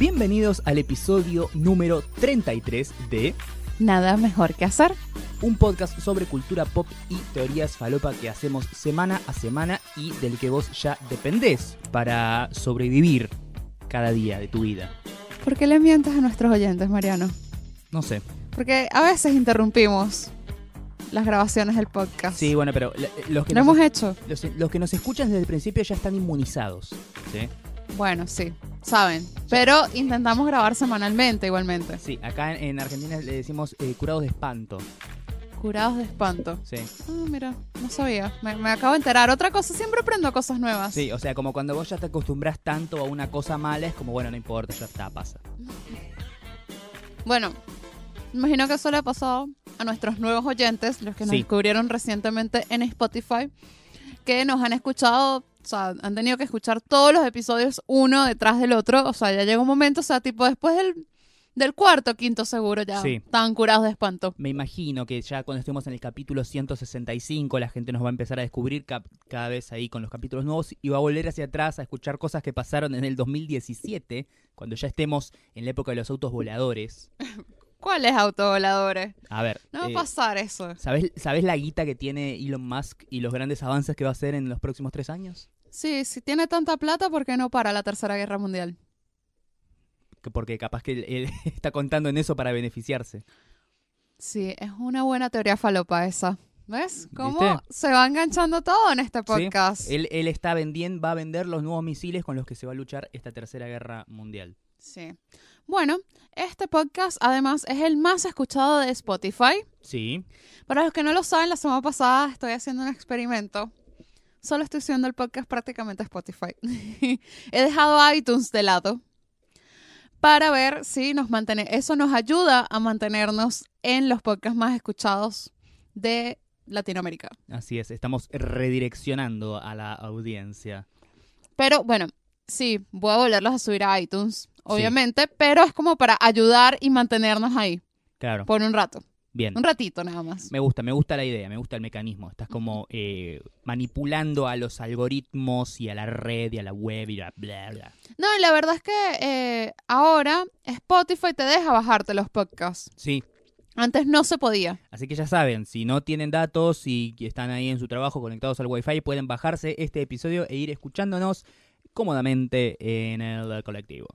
Bienvenidos al episodio número 33 de Nada mejor que hacer. un podcast sobre cultura pop y teorías falopa que hacemos semana a semana y del que vos ya dependés para sobrevivir cada día de tu vida. ¿Por qué le mientes a nuestros oyentes, Mariano? No sé. Porque a veces interrumpimos las grabaciones del podcast. Sí, bueno, pero la- los que, Lo nos, hemos hecho. los, los que nos escuchan desde el principio ya están inmunizados. ¿sí? Bueno, sí, saben. Pero intentamos grabar semanalmente igualmente. Sí, acá en, en Argentina le decimos eh, curados de espanto. Curados de espanto. Sí. Ah, mira, no sabía. Me, me acabo de enterar. Otra cosa, siempre aprendo cosas nuevas. Sí, o sea, como cuando vos ya te acostumbras tanto a una cosa mala, es como, bueno, no importa, ya está, pasa. Bueno, imagino que eso le ha pasado a nuestros nuevos oyentes, los que nos Sí. descubrieron recientemente en Spotify, que nos han escuchado, o sea, han tenido que escuchar todos los episodios uno detrás del otro. O sea, ya llega un momento, o sea, tipo después del, del cuarto, quinto seguro, ya Sí. estaban curados de espanto. Me imagino que ya cuando estemos en el capítulo 165, la gente nos va a empezar a descubrir cada vez ahí con los capítulos nuevos y va a volver hacia atrás a escuchar cosas que pasaron en el 2017, cuando ya estemos en la época de los autos voladores. ¿Cuáles autovoladores? A ver, No va eh, a pasar eso. ¿sabes, ¿sabes la guita que tiene Elon Musk y los grandes avances que va a hacer en los próximos tres años? Sí, si tiene tanta plata, ¿por qué no para la Tercera Guerra Mundial? Que- Porque capaz que él, él está contando en eso para beneficiarse. Sí, es una buena teoría falopa esa. ¿Ves? ¿Cómo ¿Viste? se va enganchando todo en este Sí, podcast? Él, él está vendiendo, va a vender los nuevos misiles con los que se va a luchar esta tercera guerra mundial. Sí. Bueno, este podcast además es el más escuchado de Spotify. Sí, Para los que no lo saben, la semana pasada estoy haciendo un experimento. Solo estoy subiendo el podcast prácticamente a Spotify. He dejado iTunes de lado para ver si nos mantiene. Eso nos ayuda a mantenernos en los podcasts más escuchados de Latinoamérica. así es. Estamos redireccionando a la audiencia. Pero bueno, sí, voy a volverlos a subir a iTunes, obviamente, pero es como para ayudar y mantenernos ahí Claro. por un rato. Bien. Un ratito nada más. Me gusta, me gusta la idea, me gusta el mecanismo. Estás como eh, manipulando a los algoritmos y a la red y a la web y a bla bla. No, y la verdad es que eh, ahora Spotify te deja bajarte los podcasts. Sí, Antes no se podía. así que ya saben, si no tienen datos y están ahí en su trabajo conectados al wifi, pueden bajarse este episodio e ir escuchándonos cómodamente en el colectivo.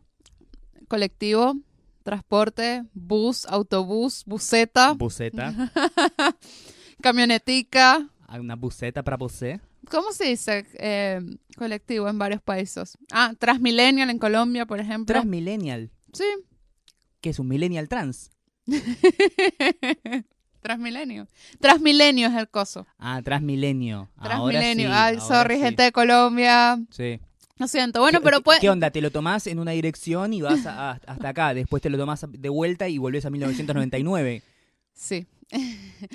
Colectivo, transporte, bus, autobús, buseta, Buseta, camionetica. una buseta para você. ¿Cómo se dice eh, colectivo en varios países? Ah, Transmillennial en Colombia, por ejemplo. Transmillennial, sí, que es un millennial trans. Transmilenio. Transmilenio es el coso. Ah, Transmilenio. Ahora Transmilenio. sí, Ay, ahora sorry, sí. gente de Colombia. Sí. Lo siento. Bueno, ¿Qué- pero puede. ¿Qué onda? ¿Te lo tomás en una dirección y vas a- a- hasta acá? Después te lo tomás de vuelta y volvés a 1999. Sí.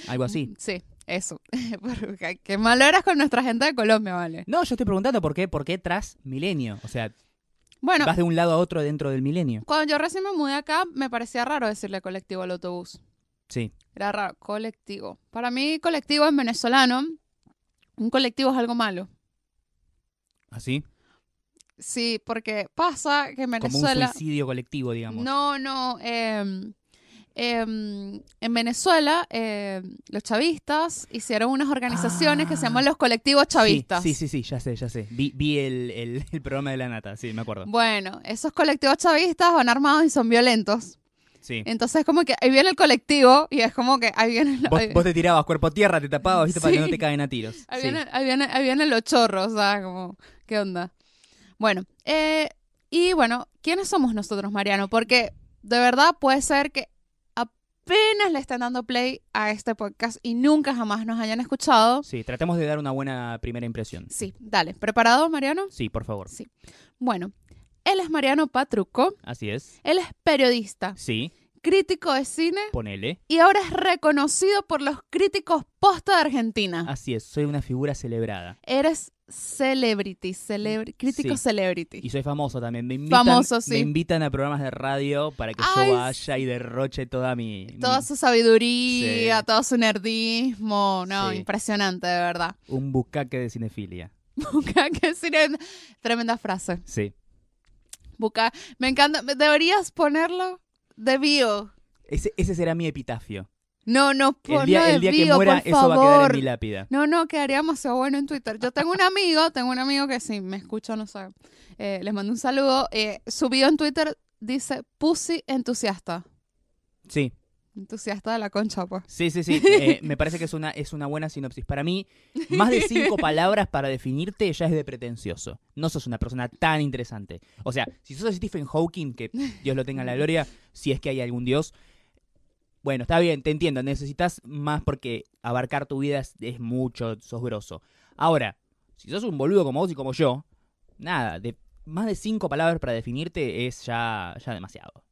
Algo así. Sí, eso. Qué malo eras con nuestra gente de Colombia, vale. No, yo estoy preguntando por qué, por qué tras milenio. O sea, Bueno, vas de un lado a otro dentro del milenio. cuando yo recién me mudé acá, me parecía raro decirle colectivo al autobús. Sí. Era raro, colectivo. Para mí, colectivo en venezolano, un colectivo es algo malo. ¿Así? Sí, porque pasa que en Como un Venezuela... suicidio colectivo, digamos. No, no. em, en Venezuela, em, los chavistas hicieron unas organizaciones que se llaman los colectivos chavistas. Ah. Sí, sí, sí, ya sé, ya sé. Vi, vi el, el- el programa de la nata, sí, me acuerdo. Bueno, esos colectivos chavistas van armados y son violentos. Sí. Entonces, como que ahí viene el colectivo y es como que ahí vienen, Vos, vos te tirabas cuerpo a tierra, te tapabas, ¿viste? Para que no te caen a tiros. ahí Sí. vienen, ahí, vienen, ahí vienen los chorros, o sea, como, ¿qué onda? Bueno, eh, y bueno, ¿quiénes somos nosotros, Mariano? Porque de verdad puede ser que apenas le estén dando play a este podcast y nunca jamás nos hayan escuchado. Sí, tratemos de dar una buena primera impresión. Sí, dale, ¿preparado, Mariano? Sí, por favor. Sí. Bueno, él es Mariano Patruco, Así es. él es periodista, Sí, crítico de cine ponele. y ahora es reconocido por los críticos posta de Argentina. Así es, soy una figura celebrada. Eres celebrity, celebri- crítico Sí. celebrity. Y soy famoso también. Me invitan, Famoso, sí. Me invitan a programas de radio para que Ay, yo vaya y derroche toda mi... Toda mi- su sabiduría, Sí. todo su nerdismo, no, impresionante, de verdad. Un bucaque de cinefilia. que decir en- Tremenda frase. Sí. Busca, me encanta, deberías ponerlo de bio. Ese, ese será mi epitafio. No, no, El ponlo día, de el día que muera, por eso va a quedar favor. en mi lápida. No, no, quedaría demasiado bueno en Twitter. Yo tengo un amigo, tengo un amigo que si me escucha, no sé, eh, les mando un saludo. Eh, su bio en Twitter dice Pussy entusiasta. Sí, Entusiasta de la concha, pues. sí, sí, sí. Eh, me parece que es una, es una buena sinopsis. Para mí, más de cinco palabras para definirte ya es de pretencioso. No sos una persona tan interesante. O sea, si sos Stephen Hawking, que Dios lo tenga en la gloria, si es que hay algún Dios. Bueno, está bien, te entiendo. Necesitas más porque abarcar tu vida es, es mucho, sos grosso. Ahora, si sos un boludo como vos y como yo, nada, de más de cinco palabras para definirte es ya, ya demasiado.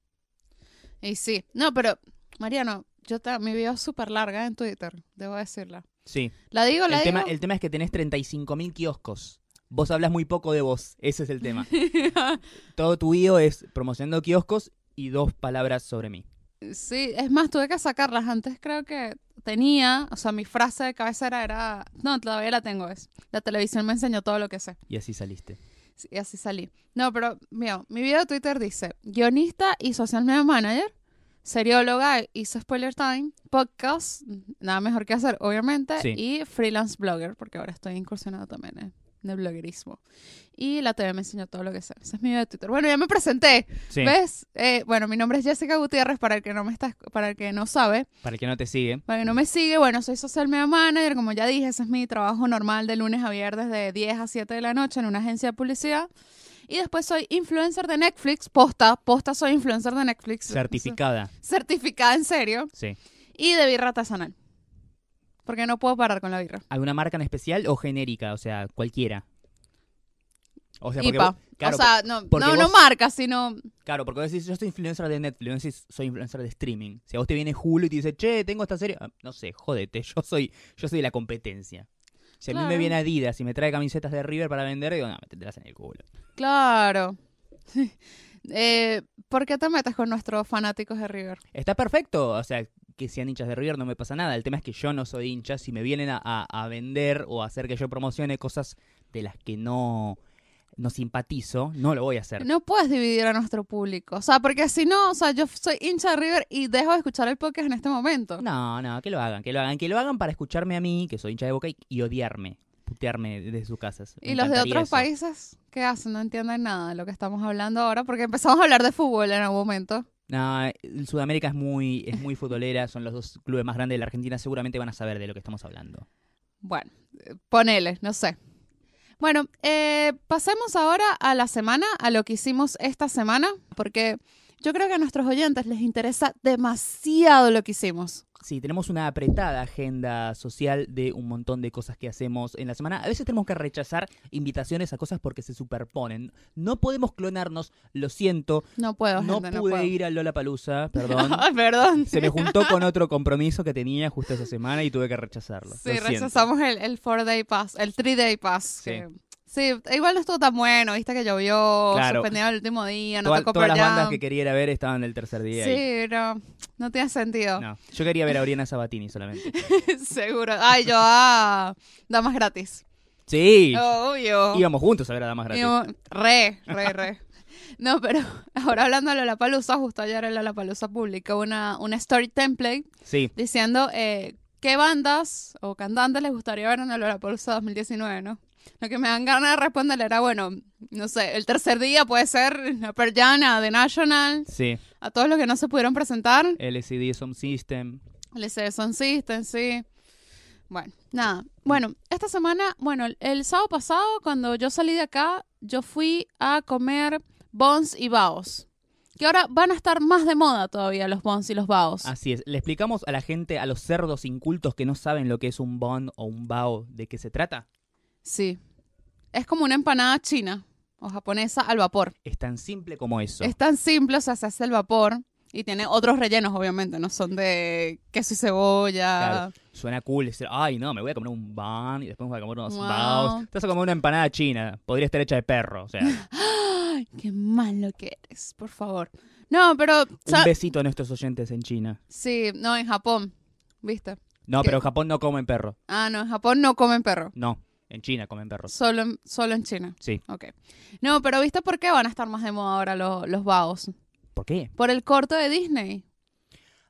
Y sí, no, pero Mariano, yo bio es súper larga en Twitter, debo decirla. Sí. La digo, la El tema, digo. el tema es que tenés 35.000 kioscos. Vos hablas muy poco de vos. Ese es el tema. Todo tu bio es promocionando kioscos y dos palabras sobre mí. Sí, es más, tuve que sacarlas. Antes creo que tenía, o sea, mi frase de cabecera era, no, todavía la tengo, es, la televisión me enseñó todo lo que sé. Y así saliste. Sí, y así salí. No, pero, mira, mi video de Twitter dice, guionista y social media manager, serióloga, hizo Spoiler Time, podcast, nada mejor que hacer, obviamente, Sí. y freelance blogger, porque ahora estoy incursionado también en el bloguerismo. Y la TV me enseñó todo lo que sé. Ese es mi video de Twitter. Bueno, ya me presenté. Sí. ¿Ves? Eh, bueno, mi nombre es Jessica Gutiérrez, para el que no me está, para el que no sabe. Para el que no te sigue. Para el que no me sigue, bueno, soy social media manager, como ya dije, ese es mi trabajo normal de lunes a viernes de 10 a 7 de la noche en una agencia de publicidad. Y después soy influencer de Netflix, posta, posta soy influencer de Netflix. Certificada. Certificada en serio. Sí. Y de birra artesanal. Porque no puedo parar con la birra. ¿Alguna marca en especial o genérica? O sea, cualquiera. O sea, porque IPA. vos- claro, o sea, no, porque no, no vos- marca, sino... claro, porque vos decís, yo soy influencer de Netflix, no decís, soy influencer de streaming. Si a vos te viene Hulu y te dice, che, tengo esta serie, ah, no sé, jódete, yo soy, yo soy de la competencia. Si a mí me Claro. viene Adidas y me trae camisetas de River para vender, digo, no, metetelas en el culo. Claro. eh, ¿Por qué te metes con nuestros fanáticos de River? Está perfecto, o sea, que sean hinchas de River no me pasa nada. El tema es que yo no soy hincha. Si me vienen a, a- a vender o a hacer que yo promocione cosas de las que no, no simpatizo, no lo voy a hacer. No puedes dividir a nuestro público. O sea, porque si no, o sea, yo soy hincha de River y dejo de escuchar el podcast en este momento. No, no, que lo hagan, que lo hagan. Que lo hagan para escucharme a mí, que soy hincha de Boca, y, y odiarme, putearme desde sus casas. Me y los de otros eso. países, ¿qué hacen? No entienden nada de lo que estamos hablando ahora, porque empezamos a hablar de fútbol en algún momento. El Sudamérica es muy, es muy futbolera, son los dos clubes más grandes de la Argentina, seguramente van a saber de lo que estamos hablando. Bueno, eh, ponele, no sé. Bueno, eh, pasemos ahora a la semana, a lo que hicimos esta semana, porque yo creo que a nuestros oyentes les interesa demasiado lo que hicimos. Sí, tenemos una apretada agenda social de un montón de cosas que hacemos en la semana. A veces tenemos que rechazar invitaciones a cosas porque se superponen. No podemos clonarnos, lo siento. No puedo, No gente, no pude puedo. ir a Lola Palusa, perdón. Ay, perdón. Se me juntó con otro compromiso que tenía justo esa semana y tuve que rechazarlo. Sí, Lo siento. rechazamos el, el four day pass, el three day pass. Sí. que- sí, igual no estuvo tan bueno, viste que llovió, Claro. suspendieron el último día, no Toda- tocó todas las bandas que quería ir a ver estaban el tercer día. ahí. Sí, no, no tiene sentido. No, yo quería ver a Oriana Sabatini solamente. Seguro. Ay, yo a Damas Gratis. Sí, Obvio. íbamos juntos a ver a Damas Gratis. Íbamos- Re, re, re. No, pero ahora hablando de Lollapalooza, justo ayer en Lollapalooza publicó una, una story template Sí, diciendo eh, qué bandas o cantantes les gustaría ver en el Lollapalooza 2019, ¿no? Lo que me dan ganas de responder era, bueno, no sé, el tercer día puede ser la Perjana, The National, sí. a todos los que no se pudieron presentar, LCD Some System. el Son System, sí. Bueno, nada. Bueno, esta semana, bueno, el- el sábado pasado, cuando yo salí de acá, yo fui a comer bons y baos. Que ahora van a estar más de moda todavía los bons y los baos. Así es. Le explicamos a la gente, a los cerdos incultos que no saben lo que es un bon o un bao, de qué se trata. Sí. Es como una empanada china o japonesa al vapor. Es tan simple como eso. Es tan simple, o sea, se hace el vapor y tiene otros rellenos, obviamente, no son de queso y cebolla. Claro. Suena cool decir, ay, no, me voy a comer un ban y después me voy a comer unos Wow. baos. Te vas a comer una empanada china. Podría estar hecha de perro. O sea, un Ay, qué malo que eres, por favor. No, pero sa- besito a nuestros oyentes en China. sí, no, en Japón, ¿viste? No, ¿Qué? pero en Japón no comen perro. Ah, no, en Japón no comen perro. No. En China comen perros. Solo en, solo en China. Sí. Ok. No, pero ¿viste por qué van a estar más de moda ahora los, los baos? ¿Por qué? Por el corto de Disney.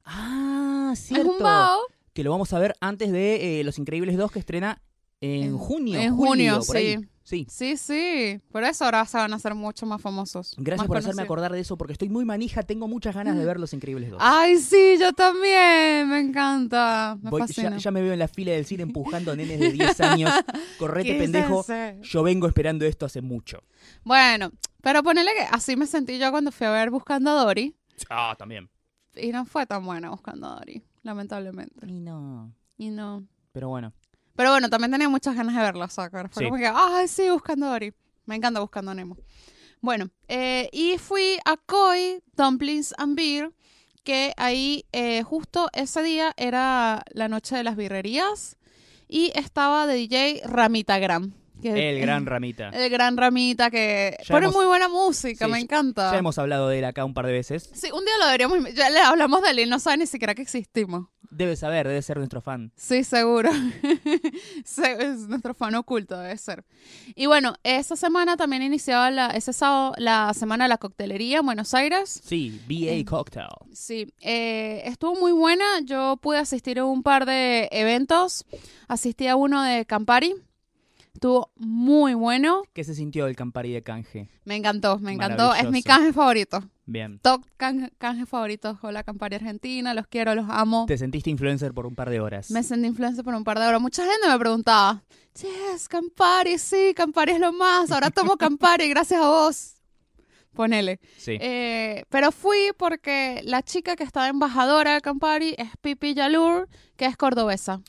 Ah, cierto. Es un bao. Que lo vamos a ver antes de eh, Los Increíbles 2 que estrena en, junio. en julio, junio, por ahí. Sí. Sí. Sí. Por eso ahora se van a hacer mucho más famosos. Gracias más por hacerme acordar de eso porque estoy muy manija. Tengo muchas ganas de ver Los Increíbles 2. Ay, sí, yo también. Me encanta. Me Voy- fascina. ya, ya me veo en la fila del cine empujando a nenes de 10 años. Correte, ¿Qué es pendejo. Yo vengo esperando esto hace mucho. Bueno, pero ponele que así me sentí yo cuando fui a ver Buscando a Dory. Ah, también. Y no fue tan buena Buscando a Dory, lamentablemente. Y no. Y no. Pero bueno. Pero bueno, también tenía muchas ganas de verla, o sea, que fue Sí. como que, ay, sí, Buscando a Dory. Me encanta Buscando a Nemo. Bueno, eh, y fui a Koi Dumplings and Beer, que ahí eh, justo ese día era la noche de las birrerías y estaba de DJ Ramita Gram. que- El gran Ramita. El gran Ramita que Ya pone hemos- muy buena música, Sí, me encanta. Ya hemos hablado de él acá un par de veces. Sí, un día lo deberíamos. Ya le hablamos de él y no sabe ni siquiera que existimos. Debe saber, debe ser nuestro fan. Sí, seguro. Es nuestro fan oculto, debe ser. Y bueno, esa semana también iniciaba la, ese sábado la semana de la coctelería en Buenos Aires. Sí, BA Cocktail. Sí, eh, estuvo muy buena. Yo pude asistir a un par de eventos. Asistí a uno de Campari. Estuvo muy bueno. ¿Qué se sintió el Campari de canje? Me encantó, me encantó. Es mi canje favorito. Bien. Top canje, canje favorito. Hola Campari Argentina. Los quiero, los amo. Te sentiste influencer por un par de horas. Me sentí influencer por un par de horas. Mucha gente me preguntaba, Yes, Campari, sí, Campari es lo más. Ahora tomo Campari gracias a vos. Ponele. Sí. Eh, pero fui porque la chica que estaba embajadora de Campari es Pipi Yalur, que es cordobesa.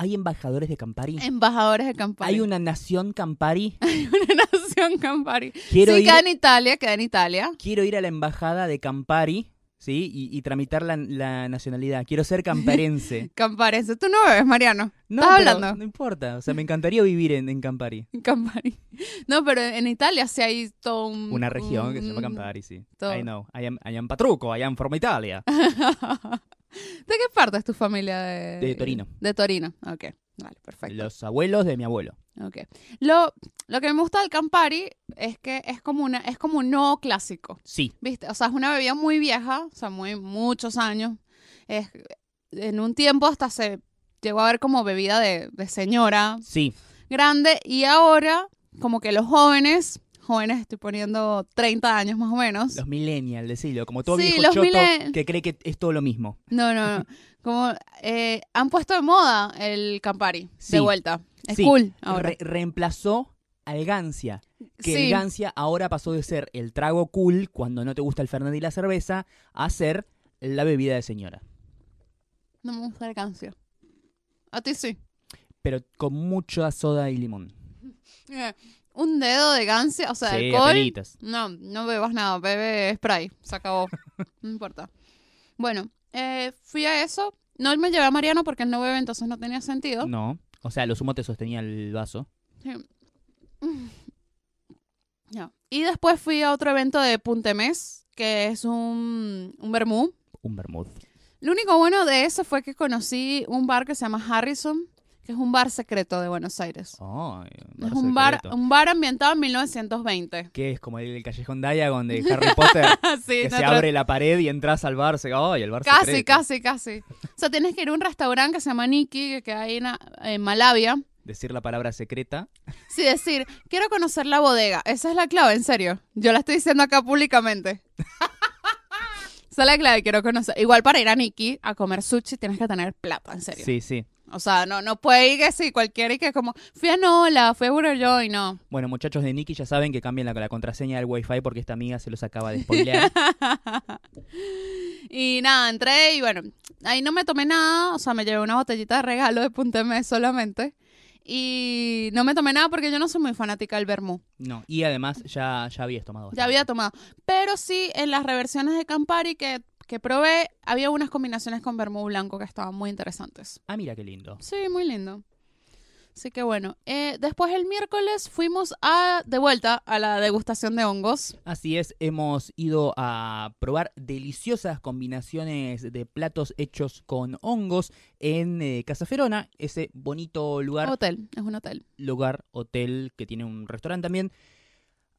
¿Hay embajadores de Campari? Embajadores de Campari. ¿Hay una nación Campari? una nación Campari. Quiero, sí, ir, queda en Italia, queda en Italia. quiero ir a la embajada de Campari, ¿sí? Y, y tramitar la, la nacionalidad. Quiero ser camparense. Campari. Tú no bebes, Mariano. No, ¿Estás pero hablando? no importa. O sea, me encantaría vivir en, en Campari. Campari. No, pero en Italia sí hay todo un... Una región que se llama Campari, sí. todo. I know. I am, I am Patruco, I am from Italia. ¿De qué parte es tu familia? De, De Torino. De Torino, ok. Vale, perfecto. Los abuelos de mi abuelo. Ok. Lo, lo que me gusta del Campari es que es como, una, es como un no clásico, Sí. ¿viste? O sea, es una bebida muy vieja, o sea, muy muchos años. Es, en un tiempo hasta se llegó a ver como bebida de, de señora Sí. grande y ahora como que los jóvenes, jóvenes estoy poniendo 30 años más o menos. Los millennials, decilo. Como todo Sí, viejo los choto que cree que es todo lo mismo. No, no, no. Como eh, han puesto de moda el Campari Sí. de vuelta. Es Sí. cool ahora. Re- reemplazó al Gancia. Que el Gancia ahora pasó de ser el trago cool cuando no te gusta el Fernet y la cerveza a ser la bebida de señora. No me gusta el cancio. A ti sí. Pero con mucha soda y limón. Un dedo de gancia, o sea, sí, alcohol. apenitas. No, no bebas nada, bebe spray. Se acabó. no importa. Bueno, eh, fui a eso. No me llevé a Mariano porque él no bebe, entonces no tenía sentido. No. O sea, lo sumo te sostenía el vaso. Sí. Ya. Y después fui a otro evento de Puntemés, que es un, un vermú. Un vermouth. Lo único bueno de eso fue que conocí un bar que se llama Harrison, que es un bar secreto de Buenos Aires. Ay, es un bar, secreto. un bar ambientado en 1920. ¿Qué es? Como el callejón Diagon de Harry Potter. sí, que se abre la pared y entras al bar. Se... ¡Ay, el bar Casi, secreto! casi, casi. O sea, tienes que ir a un restaurante que se llama Nikki, que queda ahí en, en Malavia. Decir la palabra secreta. Sí, decir, quiero conocer la bodega. Esa es la clave, en serio. Yo la estoy diciendo acá públicamente. Esa es la clave, quiero conocer. Igual para ir a Nikki a comer sushi tienes que tener plata, en serio. Sí, sí. O sea, no, no puede ir que sí, cualquiera y que como, fui a Nola, fui a Burger Joy, no. Bueno, muchachos de Nicky ya saben que cambien la, la contraseña del Wi-Fi porque esta amiga se los acaba de spoilear. y nada, entré y bueno, ahí no me tomé nada, o sea, me llevé una botellita de regalo de Punta solamente. Y no me tomé nada porque yo no soy muy fanática del vermú. no, y además ya, ya habías tomado. Ya había tomado. Pero sí, en las reversiones de Campari que, que probé, había unas combinaciones con vermú blanco que estaban muy interesantes. Ah, mira qué lindo. Sí, muy lindo. Así que bueno, eh, después el miércoles fuimos a, de vuelta a la degustación de hongos. Así es, hemos ido a probar deliciosas combinaciones de platos hechos con hongos en eh, Casa Ferona, ese bonito lugar, Hotel, es un hotel. lugar, hotel que tiene un restaurante también.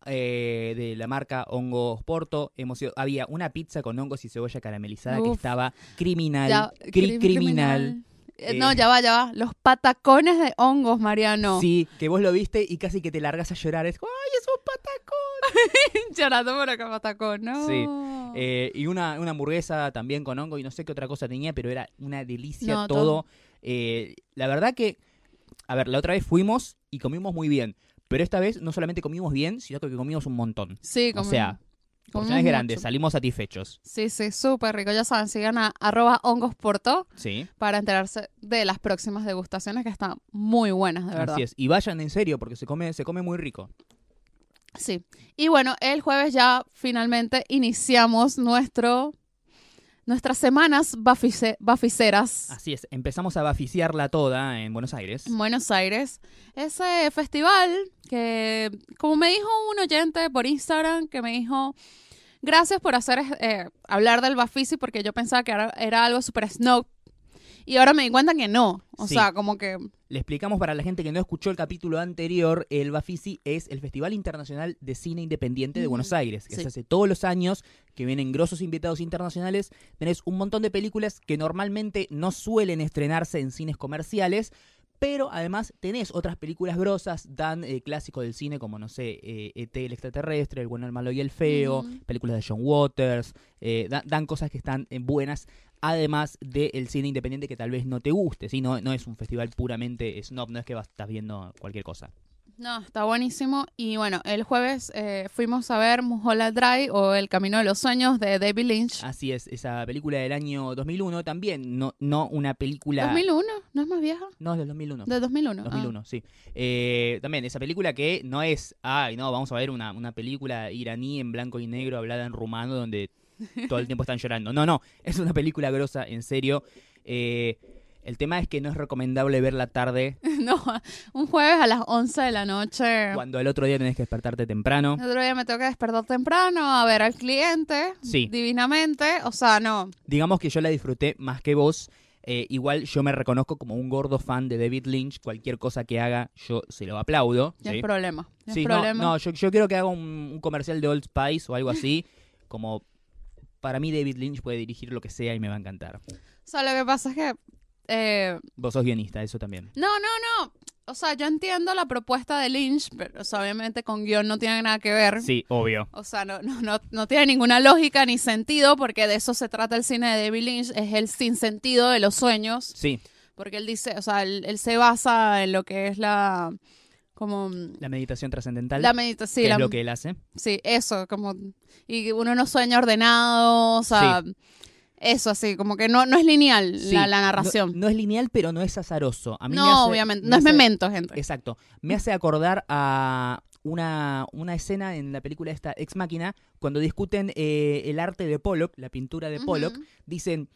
eh, de la marca Hongos Porto, hemos ido- había una pizza con hongos y cebolla caramelizada que estaba criminal, Ya, cri- cri- criminal. Eh, no, ya va, ya va. Los patacones de hongos, Mariano. Sí, que vos lo viste y casi que te largas a llorar. Es como, ¡ay, es un patacón! Llorando por acá, patacón, ¿no? Sí. Eh, y una, una hamburguesa también con hongo y no sé qué otra cosa tenía, pero era una delicia No, todo. todo. Eh, la verdad que, a ver, la otra vez fuimos y comimos muy bien. Pero esta vez no solamente comimos bien, sino que comimos un montón. sí, o como. sea, comimos porciones grandes, mucho. salimos satisfechos. Sí, sí, súper rico. Ya saben, sigan a arroba hongosporto Sí, para enterarse de las próximas degustaciones que están muy buenas, de verdad. así es. Y vayan en serio porque se come, se come muy rico. Sí. Y bueno, el jueves ya finalmente iniciamos nuestro nuestras semanas bafice- baficeras Así es, empezamos a baficiarla toda en Buenos Aires. en Buenos Aires. Ese festival que, como me dijo un oyente por Instagram, que me dijo, gracias por hacer eh, hablar del Bafisi porque yo pensaba que era, era algo super snob. Y ahora me di cuenta que no. O Sí. sea, como que... Le explicamos para la gente que no escuchó el capítulo anterior, el Bafisi es el Festival Internacional de Cine Independiente de Buenos Aires, que sí. se hace todos los años, que vienen grosos invitados internacionales. Tenés un montón de películas que normalmente no suelen estrenarse en cines comerciales, pero además tenés otras películas grosas, dan eh, clásicos del cine como, no sé, eh, ET el extraterrestre, El bueno, el malo y el feo, películas de John Waters, eh, da- dan cosas que están eh, buenas, además del cine independiente que tal vez no te guste, ¿sí? no, no es un festival puramente snob, no es que vas, estás viendo cualquier cosa. No, está buenísimo. Y bueno, el jueves eh, fuimos a ver Mulholland Drive o El Camino de los Sueños de David Lynch. Así es, esa película del año 2001 también, no, no una película... ¿2001? ¿No es más vieja? No, es del 2001. De 2001. ah. 2001, sí. Eh, también esa película que no es, ay, no, vamos a ver una, una película iraní en blanco y negro hablada en rumano donde todo el tiempo están llorando. No, no, es una película grosa, en serio. Eh, el tema es que no es recomendable verla tarde, No, un jueves a las 11 de la noche. cuando al otro día tenés que despertarte temprano. El otro día me tengo que despertar temprano a ver al cliente. Sí. Divinamente. O sea, no. Digamos que yo la disfruté más que vos. Eh, igual yo me reconozco como un gordo fan de David Lynch. Cualquier cosa que haga, yo se lo aplaudo. No ¿sí? es problema. Sí, es no, problema. no, yo, yo quiero que haga un, un comercial de Old Spice o algo así. Como para mí David Lynch puede dirigir lo que sea y me va a encantar. O sea, lo que pasa es que. eh, Vos sos guionista, eso también. no, no, no. O sea, yo entiendo la propuesta de Lynch, pero o sea, obviamente con guion no tiene nada que ver. Sí, obvio. O sea, no, no, no, no tiene ninguna lógica ni sentido, porque de eso se trata el cine de David Lynch, es el sinsentido de los sueños, Sí, porque él dice, o sea, él, él se basa en lo que es la, como, la meditación trascendental. la meditación, que es lo que él hace. sí, eso, como, y uno no sueña ordenado, o sea, eso así, como que no, no es lineal Sí, la, la narración. No, es lineal, pero no es azaroso. A mí No, me hace- obviamente, me no es memento, gente. Exacto. Me hace acordar a una, una escena en la película esta Ex Máquina, cuando discuten eh, el arte de Pollock, la pintura de Pollock, dicen,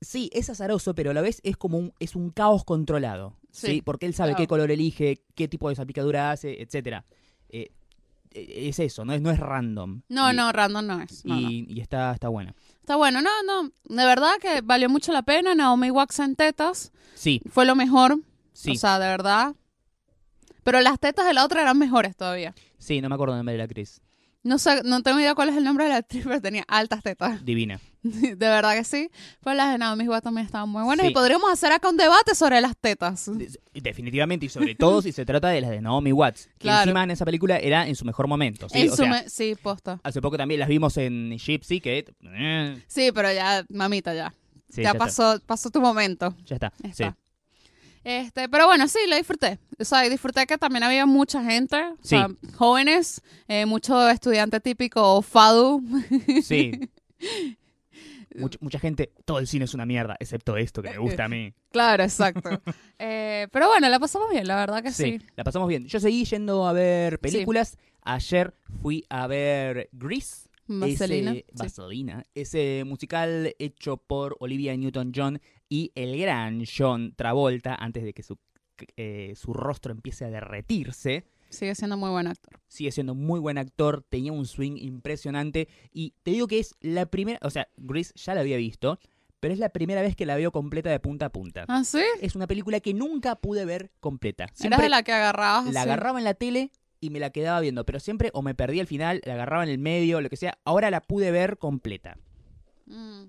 sí, es azaroso, pero a la vez es como un, es un caos controlado. Sí. Sí, Porque él sabe claro. qué color elige, qué tipo de salpicadura hace, etcétera. Eh, eh, es eso, no es, no es random. No, Y- no, random no es. no, no. Y, está, está bueno. Está bueno, no, no, de verdad que valió mucho la pena, Naomi Watts en tetas, Sí, fue lo mejor, sí, O sea, de verdad. Pero las tetas de la otra eran mejores todavía. sí, no me acuerdo nombre de la actriz. No sé, no tengo idea cuál es el nombre de la actriz, pero tenía altas tetas. Divina. de verdad que sí. Pero las de Naomi Watts también estaban muy buenas. Sí. Y podríamos hacer acá un debate sobre las tetas. De- Definitivamente, y sobre todo si se trata de las de Naomi Watts, que Claro. encima en esa película era en su mejor momento. ¿sí? O sea, sí, posta. hace poco también las vimos en Gypsy, que... eh, Sí, pero ya, mamita, ya. sí, ya está, pasó, pasó tu momento. ya está. Ya sí. Este, pero bueno, sí, lo disfruté. O sea, disfruté que también había mucha gente, o Sí. sea, jóvenes, eh, mucho estudiante típico FADU. Sí. Much- mucha gente, todo el cine es una mierda, excepto esto que me gusta a mí. Claro, exacto. Eh, pero bueno, la pasamos bien, la verdad que sí. Sí, la pasamos bien. Yo seguí yendo a ver películas. Ayer fui a ver Grease. Vaselina. Ese, sí. Vaselina. Ese musical hecho por Olivia Newton-John y el gran John Travolta antes de que su eh, su rostro empiece a derretirse. Sigue siendo muy buen actor. Sigue siendo muy buen actor, tenía un swing impresionante. Y te digo que es la primera, o sea, Grease ya la había visto, pero es la primera vez que la veo completa de punta a punta. ¿Ah, sí? Es una película que nunca pude ver completa. Eras Siempre de la que agarrabas la agarraba en la tele y me la quedaba viendo, pero siempre o me perdí al final, la agarraba en el medio, lo que sea. Ahora la pude ver completa. Mm.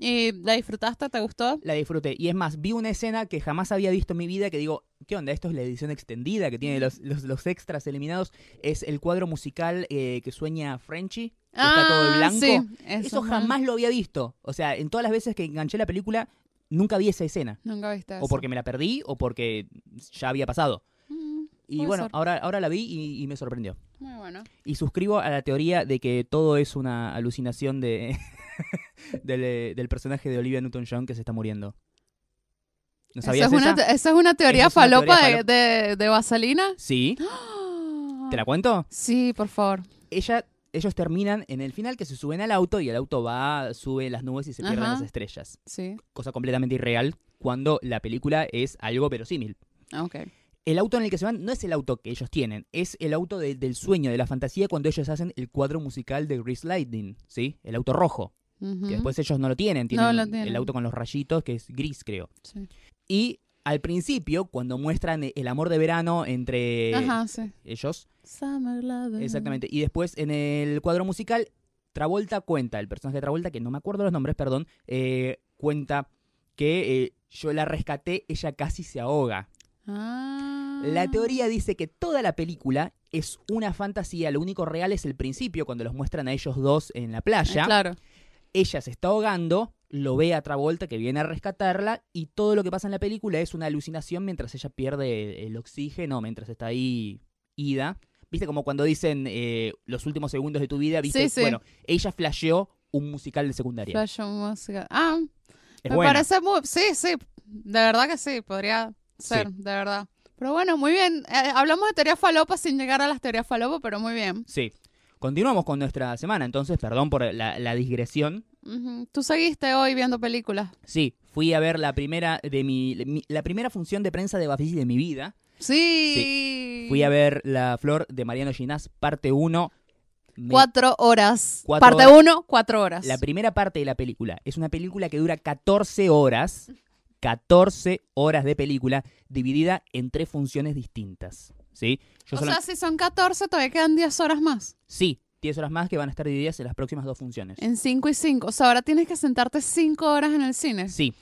¿Y la disfrutaste? ¿Te gustó? La disfruté. Y es más, vi una escena que jamás había visto en mi vida que digo, ¿qué onda? Esto es la edición extendida que tiene los, los, los extras eliminados. Es el cuadro musical eh, que sueña Frenchy. que está todo Ah, blanco. sí, Eso jamás lo había visto. O sea, en todas las veces que enganché la película, nunca vi esa escena. Nunca viste eso. O porque me la perdí o porque ya había pasado. Mm, Y bueno, ser. ahora, ahora la vi y, y me sorprendió. muy bueno. Y suscribo a la teoría de que todo es una alucinación de del, eh, del personaje de Olivia Newton-John que se está muriendo. ¿No ¿Esa es, una, esa? es una teoría Esa es una falopa teoría de, de, de vaselina? Sí. ¿Te la cuento? Sí, por favor. Ella, ellos terminan en el final que se suben al auto y el auto va, sube las nubes y se pierden Ajá. las estrellas. Sí. Cosa completamente irreal cuando la película es algo verosímil. Ah, Ok. El auto en el que se van no es el auto que ellos tienen, es el auto de- del sueño, de la fantasía cuando ellos hacen el cuadro musical de Grease Lightning, ¿sí? El auto rojo, Que después ellos no lo tienen, tienen No lo tienen. el auto con los rayitos que es gris, creo. Sí. Y al principio, cuando muestran el amor de verano entre Ajá, sí. ellos, Summer exactamente, y después en el cuadro musical, Travolta cuenta, el personaje de Travolta, que no me acuerdo los nombres, perdón, eh, cuenta que eh, yo la rescaté, ella casi se ahoga. Ah. La teoría dice que toda la película es una fantasía, lo único real es el principio, cuando los muestran a ellos dos en la Eh, playa. Claro. Ella se está ahogando, lo ve a Travolta que viene a rescatarla y todo lo que pasa en la película es una alucinación mientras ella pierde el oxígeno, mientras está ahí ida. ¿Viste como cuando dicen eh, los últimos segundos de tu vida? ¿Viste? Sí, sí. Bueno, ella flasheó un musical de secundaria. Flash música. Ah, es me buena. parece muy... Sí, sí. De verdad que sí. Podría ser, de verdad. Pero bueno, muy bien. Eh, hablamos de teoría falopa sin llegar a las teorías falopa, pero muy bien. Sí. Continuamos con nuestra semana, entonces, perdón por la, la digresión. ¿Tú seguiste hoy viendo películas? Sí, fui a ver la primera de mi, mi- la primera función de prensa de Bafisi de mi vida. Sí. Fui a ver La Flor de Mariano Ginás, parte 1. Me- Cuatro horas. Cuatro Parte horas. uno, cuatro horas. La primera parte de la película es una película que dura 14 horas. 14 horas de película dividida en tres funciones distintas. ¿Sí? Yo o sea, si son 14, todavía quedan 10 horas más. Sí, 10 horas más que van a estar divididas en las próximas dos funciones. En 5 y 5. O sea, ahora tienes que sentarte 5 horas en el cine. Sí,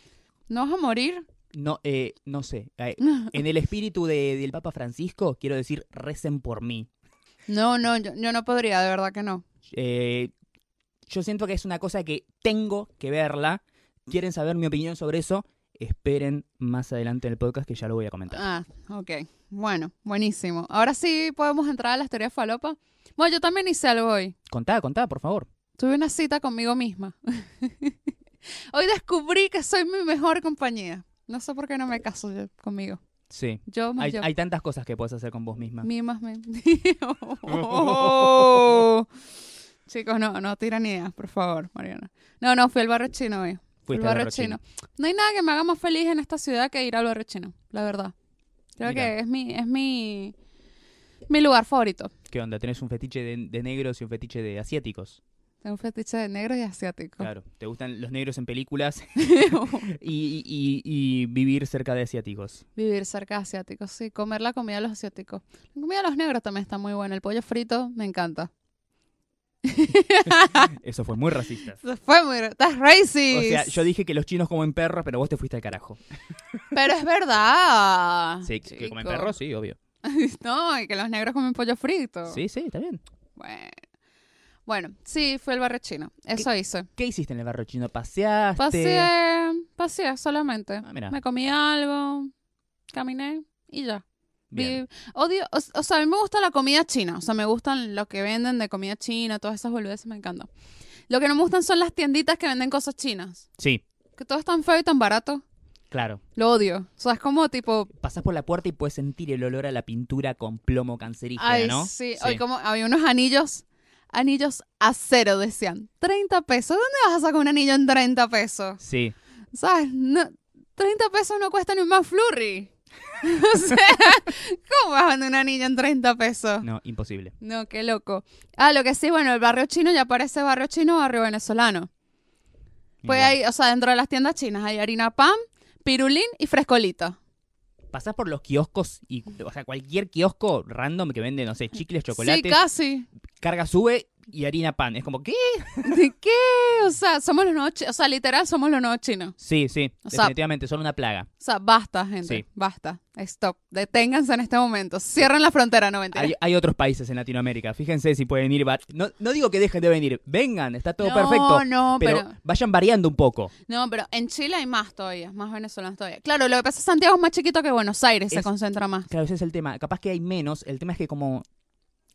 ¿No vas a morir? no, eh, no sé. En el espíritu de- del Papa Francisco, quiero decir, recen por mí. No, no, yo, yo no podría, de verdad que no. Eh, yo siento que es una cosa que tengo que verla. ¿Quieren saber mi opinión sobre eso? Esperen más adelante en el podcast que ya lo voy a comentar. Ah, ok. Bueno, buenísimo. Ahora sí podemos entrar a las teorías falopa. Bueno, yo también hice algo hoy. Contá, contá, por favor. Tuve una cita conmigo misma. hoy descubrí que soy mi mejor compañía. No sé por qué no me caso yo- conmigo. Sí. Yo más Hay, yo. hay tantas cosas que puedes hacer con vos misma. Mi más mi. Oh. Chicos, no, no tiran ideas, por favor, Mariana. No, no, fui al barrio chino hoy. Fui al barrio chino. No hay nada que me haga más feliz en esta ciudad que ir al barrio chino, la verdad. Creo Mira. que es mi, es mi, mi lugar favorito. ¿Qué onda? ¿Tenés un fetiche de, de negros y un fetiche de asiáticos? Tengo un fetiche de negros y asiáticos. Claro. ¿Te gustan los negros en películas y, y- y vivir cerca de asiáticos? Vivir cerca de asiáticos, sí. Comer la comida de los asiáticos. La comida de los negros también está muy buena. El pollo frito me encanta. Eso fue muy racista. Eso fue muy... ¡Estás racist! O sea, yo dije que los chinos comen perros, pero vos te fuiste al carajo. Pero es verdad. Sí, que comen perros, sí, obvio. No, y que los negros comen pollo frito. Sí, sí, está bien. Bueno. Bueno, sí, fue el barrio chino. Eso hice. ¿Qué hiciste en el barrio chino? ¿Paseaste? Paseé, paseé solamente. Ah, mira. Me comí algo, caminé y ya. Bien. Odio, o, o sea, a mí me gusta la comida china. O sea, me gustan lo que venden de comida china, todas esas boludeces me encantan. Lo que no me gustan son las tienditas que venden cosas chinas. Sí, Que todo es tan feo y tan barato. claro. Lo odio. O sea, es como tipo. Pasás por la puerta y puedes sentir el olor a la pintura con plomo cancerígena, Ay, ¿no? sí. Hoy como había unos anillos. Anillos a cero, decían. 30 pesos. ¿Dónde vas a sacar un anillo en 30 pesos? Sí. ¿Sabes? No, 30 pesos no cuesta ni un McFlurry. o sea, ¿cómo vas a vender una niña en 30 pesos? No, imposible. No, qué loco. Ah, lo que sí, bueno, el barrio chino ya parece barrio chino o barrio venezolano. Pues hay, o sea, dentro de las tiendas chinas hay harina pan, pirulín y frescolito. Pasás por los kioscos y, o sea, cualquier kiosco random que vende, no sé, chicles, chocolates, Sí, casi. carga sube y harina pan. Es como, ¿qué? ¿De qué? O sea, somos los nuevos chinos. O sea, literal, somos los nuevos chinos. Sí, sí, O definitivamente, son una plaga. O sea, basta, gente. Sí. Basta. Stop. Deténganse en este momento. Cierren la frontera, no mentira. Hay, hay otros países en Latinoamérica, fíjense si pueden ir. No, no digo que dejen de venir, vengan, está todo no, perfecto. No, pero, pero, vayan variando un poco. no, pero en Chile hay más todavía, más venezolanos todavía. Claro, lo que pasa es que Santiago es más chiquito que Buenos Aires, se concentra más. Claro, ese es el tema. Capaz que hay menos, el tema es que como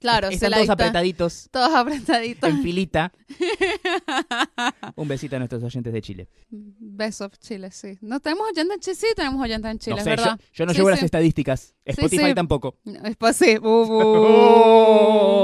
Claro, se están la todos dicta- apretaditos Todos apretaditos. en filita. un besito a nuestros oyentes de Chile. Besos, Chile, sí. No tenemos oyentes en Chile, sí tenemos oyentes en Chile, no sé, verdad. yo no Sí, llevo sí. las estadísticas. Spotify sí. tampoco. Sí. Uh,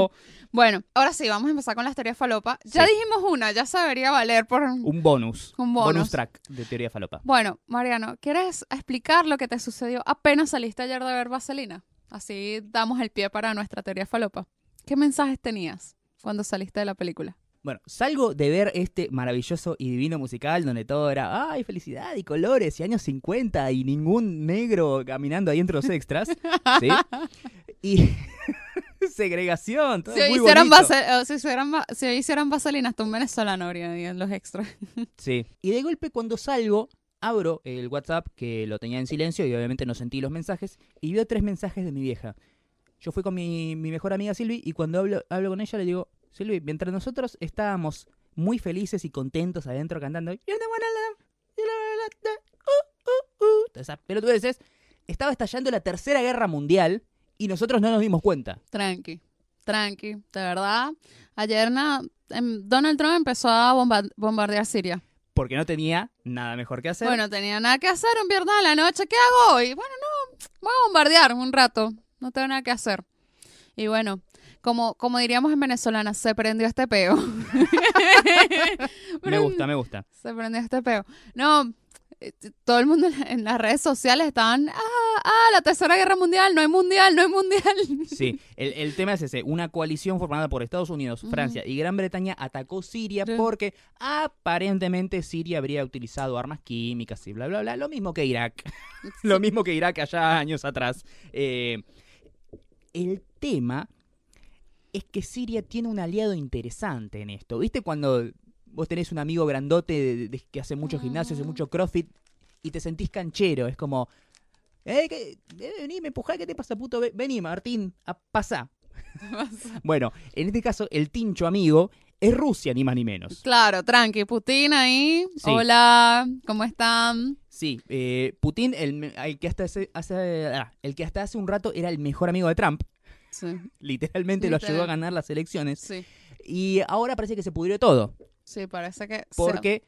uh. Bueno, ahora sí, vamos a empezar con las teorías falopa. Ya Sí. dijimos una, ya se debería valer por... Un bonus. Un bonus. track de teoría falopa. Bueno, Mariano, ¿quieres explicar lo que te sucedió apenas saliste ayer de ver Vaselina? Así damos el pie para nuestra teoría falopa. ¿Qué mensajes tenías cuando saliste de la película? Bueno, salgo de ver este maravilloso y divino musical donde todo era, ay, felicidad y colores y años 50 y ningún negro caminando ahí entre los extras. ¿sí? Y segregación, todo Si muy hicieran bonito. vase- o si, hicieran va- si hoy hicieran Vaselina, hasta un venezolano habría en los extras. Sí. Y de golpe cuando salgo, abro el WhatsApp, que lo tenía en silencio y obviamente no sentí los mensajes, y veo tres mensajes de mi vieja. Yo fui con mi, mejor amiga Silvi y cuando hablo, hablo con ella le digo, Silvi, mientras nosotros estábamos muy felices y contentos adentro cantando, "You're the one I love, you're the one I love, uh, uh, uh", esas pelotudeces, estaba estallando la tercera guerra mundial y nosotros no nos dimos cuenta. Tranqui, tranqui, de verdad. Ayer na- em, Donald Trump empezó a bomba- bombardear Siria. Porque no tenía nada mejor que hacer. Bueno, tenía nada que hacer un viernes a la noche. ¿Qué hago hoy? Bueno, no, voy a bombardear un rato. No tengo nada que hacer. Y bueno, como, como diríamos en venezolana, se prendió este peo. me gusta, me gusta. Se prendió este peo. No, todo el mundo en la- en las redes sociales estaban, ah, ah, la tercera guerra mundial, no hay mundial, no hay mundial. Sí, el, el tema es ese. Una coalición formada por Estados Unidos. Francia y Gran Bretaña atacó Siria Sí. porque aparentemente Siria habría utilizado armas químicas y bla, bla, bla. Lo mismo que Irak. Lo mismo que Irak allá años atrás. Eh, el tema es que Siria tiene un aliado interesante en esto. ¿Viste cuando vos tenés un amigo grandote de- de- que hace mucho gimnasio, hace Mm. mucho crossfit y te sentís canchero? Es como, eh, que, eh, vení, me empujá, ¿qué te pasa, puto? Ve- Vení, Martín, a, pasá. Bueno, en este caso, el tincho amigo es Rusia, ni más ni menos. claro, tranqui, Putin ahí. Sí. Hola, ¿cómo están? Sí, eh, Putin, el, me- el que hasta hace, hace- ah, el que hasta hace un rato era el mejor amigo de Trump, Sí, literalmente lo ayudó a ganar las elecciones, sí, y ahora parece que se pudrió todo, sí, parece que... porque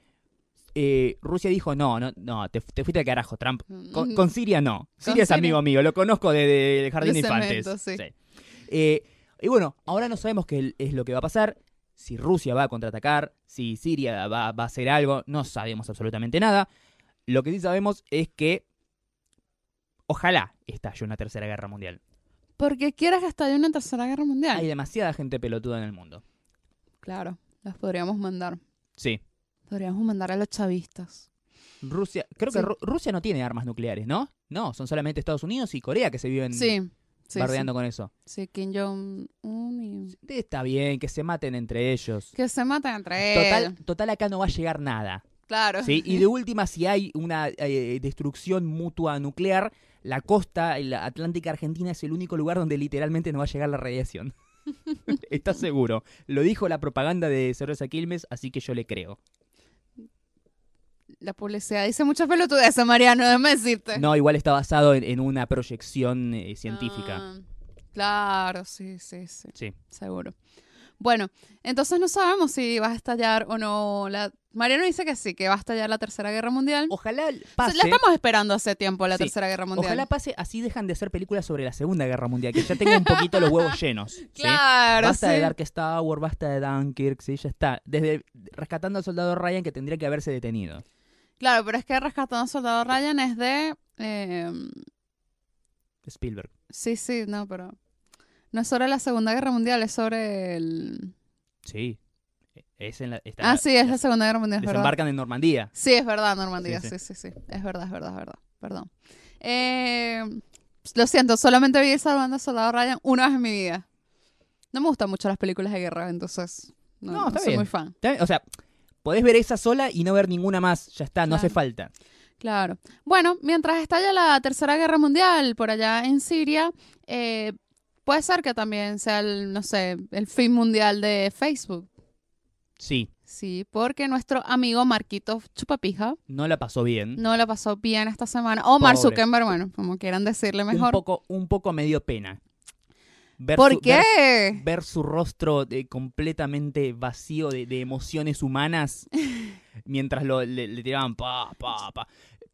eh, Rusia dijo, no, no, no, te, te fuiste al carajo, Trump. Con, Mm. con Siria no. Siria es Siria. amigo mío, lo conozco desde el Jardín de, De Infantes. cemento, sí. Eh, y bueno, ahora no sabemos qué es lo que va a pasar. Si Rusia va a contraatacar, si Siria va, va a hacer algo, no sabemos absolutamente nada. Lo que sí sabemos es que ojalá estalle una tercera guerra mundial. ¿Por qué quieres que estalle una tercera guerra mundial? Hay demasiada gente pelotuda en el mundo. Claro, las podríamos mandar. Sí. Podríamos mandar a los chavistas. Rusia, creo que. Ru- Rusia no tiene armas nucleares, ¿no? No, son solamente Estados Unidos y Corea que se viven Sí, sí, bardeando con eso. sí. Sí, Kim Jong-un y... Está bien, que se maten entre ellos. Que se maten entre Total, ellos. total acá no va a llegar nada. Claro. ¿sí? Y de última, si hay una eh, destrucción mutua nuclear, la costa la atlántica argentina es el único lugar donde literalmente no va a llegar la radiación. ¿Estás seguro? Lo dijo la propaganda de Cerveza Quilmes, así que yo le creo. La publicidad dice muchas pelotudeces, Mariano, déjame decirte. No, igual está basado en, en una proyección eh, científica. Ah, claro, sí, sí, sí. Sí. Seguro. Bueno, entonces no sabemos si va a estallar o no. La... Mariano dice que sí, que va a estallar la Tercera Guerra Mundial. Ojalá pase. La estamos esperando hace tiempo, la Sí. Tercera Guerra Mundial. Ojalá pase, así dejan de hacer películas sobre la Segunda Guerra Mundial, que ya tengo un poquito los huevos llenos. ¿sí? Claro, Basta sí. de Darkest Tower, basta de Dunkirk, sí, ya está. Desde rescatando al soldado Ryan que tendría que haberse detenido. Claro, pero es que Rescatando al Soldado Ryan es de... eh, Spielberg. Sí, sí, no, pero no es sobre la Segunda Guerra Mundial, es sobre el... Sí. Es en la, está- Ah, sí, es la Segunda Guerra Mundial, desembarcan en Normandía. Sí, es verdad, Normandía, Sí, sí, sí. sí, sí. Es verdad, es verdad, es verdad. Perdón. Eh, lo siento, solamente vi Salvando al Soldado Ryan una vez en mi vida. No me gustan mucho las películas de guerra, entonces no, No, no está soy bien. muy fan. Está bien, O sea, podés ver esa sola y no ver ninguna más. Ya está, no hace falta. Claro. Bueno, mientras estalla la Tercera Guerra Mundial por allá en Siria, eh, puede ser que también sea el, no sé, el fin mundial de Facebook. Sí, Sí, porque nuestro amigo Marquito Chupapija no la pasó bien. no la pasó bien esta semana. O Mark. Zuckerberg, bueno, como quieran decirle un mejor. poco, un poco me dio pena. Ver ¿Por su- qué? ver su rostro eh, completamente vacío de, de emociones humanas mientras lo, le, le tiraban pa, pa, pa.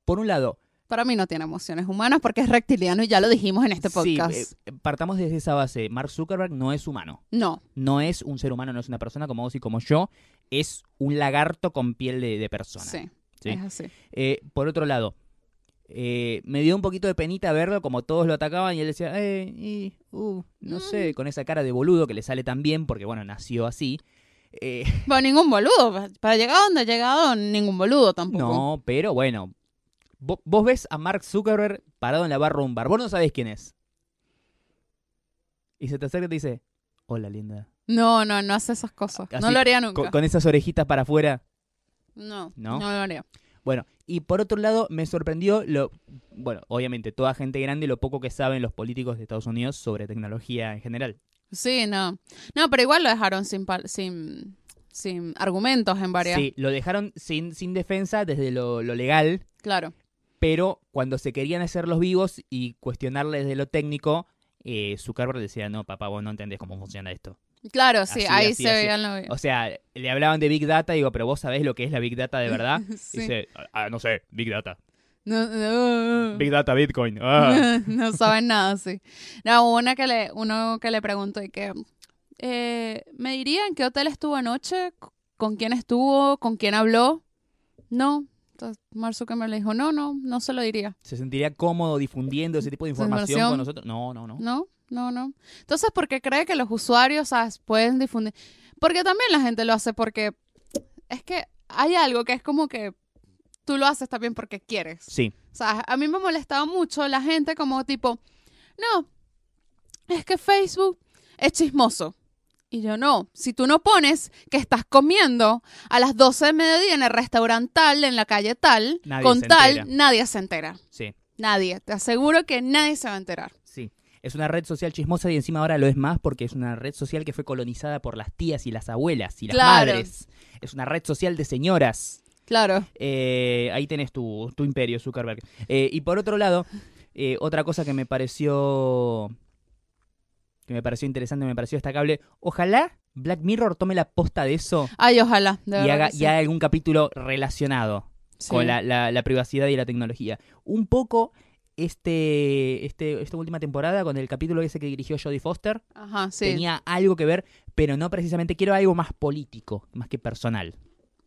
Por un lado, Para mí no tiene emociones humanas porque es reptiliano y ya lo dijimos en este sí, podcast. eh, partamos desde esa base. Mark Zuckerberg no es humano. no, No es un ser humano, no es una persona como vos y como yo. Es un lagarto con piel de, de persona. sí, ¿sí? es así. Eh, por otro lado, eh, me dio un poquito de penita verlo como todos lo atacaban y él decía, eh, y, uh, no sé, con esa cara de boludo que le sale tan bien porque, bueno, nació así. Eh, Bueno, ningún boludo. Para llegar a donde ha llegado, ningún boludo tampoco. no, pero bueno, vos ves a Mark Zuckerberg parado en la barra de un bar, vos no sabés quién es. Y se te acerca y te dice, hola linda. No, no, no hace esas cosas. Así, no lo haría nunca. Con, con esas orejitas para afuera. No, ¿No? no, lo haría. Bueno, y por otro lado, me sorprendió lo. Bueno, obviamente, toda gente grande, lo poco que saben los políticos de Estados Unidos sobre tecnología en general. Sí, no. No, pero igual lo dejaron sin, sin, sin argumentos en varias. Sí, lo dejaron sin, sin defensa desde lo, lo legal, Claro. Pero cuando se querían hacer los vivos y cuestionarle desde lo técnico, eh, Zuckerberg decía: No, papá, vos no entendés cómo funciona esto. Claro, sí, Así, ahí así, se veían los O sea, le hablaban de Big Data y digo: Pero vos sabés lo que es la Big Data de verdad. Sí. Dice: Ah, no sé, Big Data. No, no. Big Data, Bitcoin. ah". no saben nada, sí. No, hubo una que le, uno que le preguntó y que eh, ¿me diría en qué hotel estuvo anoche? ¿Con quién estuvo? ¿Con quién habló? No. Entonces Mark Zuckerberg le dijo, no, no, no se lo diría. ¿Se sentiría cómodo difundiendo ese tipo de información Información. con nosotros? No, no, no. No, no, no. Entonces, ¿por qué cree que los usuarios ¿sabes? pueden difundir? Porque también la gente lo hace porque es que hay algo que es como que tú lo haces también porque quieres. Sí. O sea, a mí me molestaba mucho la gente como tipo, no, es que Facebook es chismoso. Y yo no, si tú no pones que estás comiendo a las 12 de mediodía en el restaurante tal, en la calle tal, Nadie con tal, entera. nadie se entera. Sí. Nadie, te aseguro que nadie se va a enterar. Sí. Es una red social chismosa y encima ahora lo es más porque es una red social que fue colonizada por las tías y las abuelas y las Claro. madres. Es una red social de señoras. Claro. Eh, ahí tenés tu, tu imperio, Zuckerberg. Eh, y por otro lado, eh, otra cosa que me pareció que me pareció interesante, me pareció destacable. Ojalá Black Mirror tome la posta de eso Ay, ojalá, de y verdad haga, y haga algún capítulo relacionado Sí. con la, la- la privacidad y la tecnología. Un poco este, este, esta última temporada con el capítulo ese que dirigió Jodie Foster Ajá, sí. tenía algo que ver, pero no precisamente quiero algo más político, más que personal,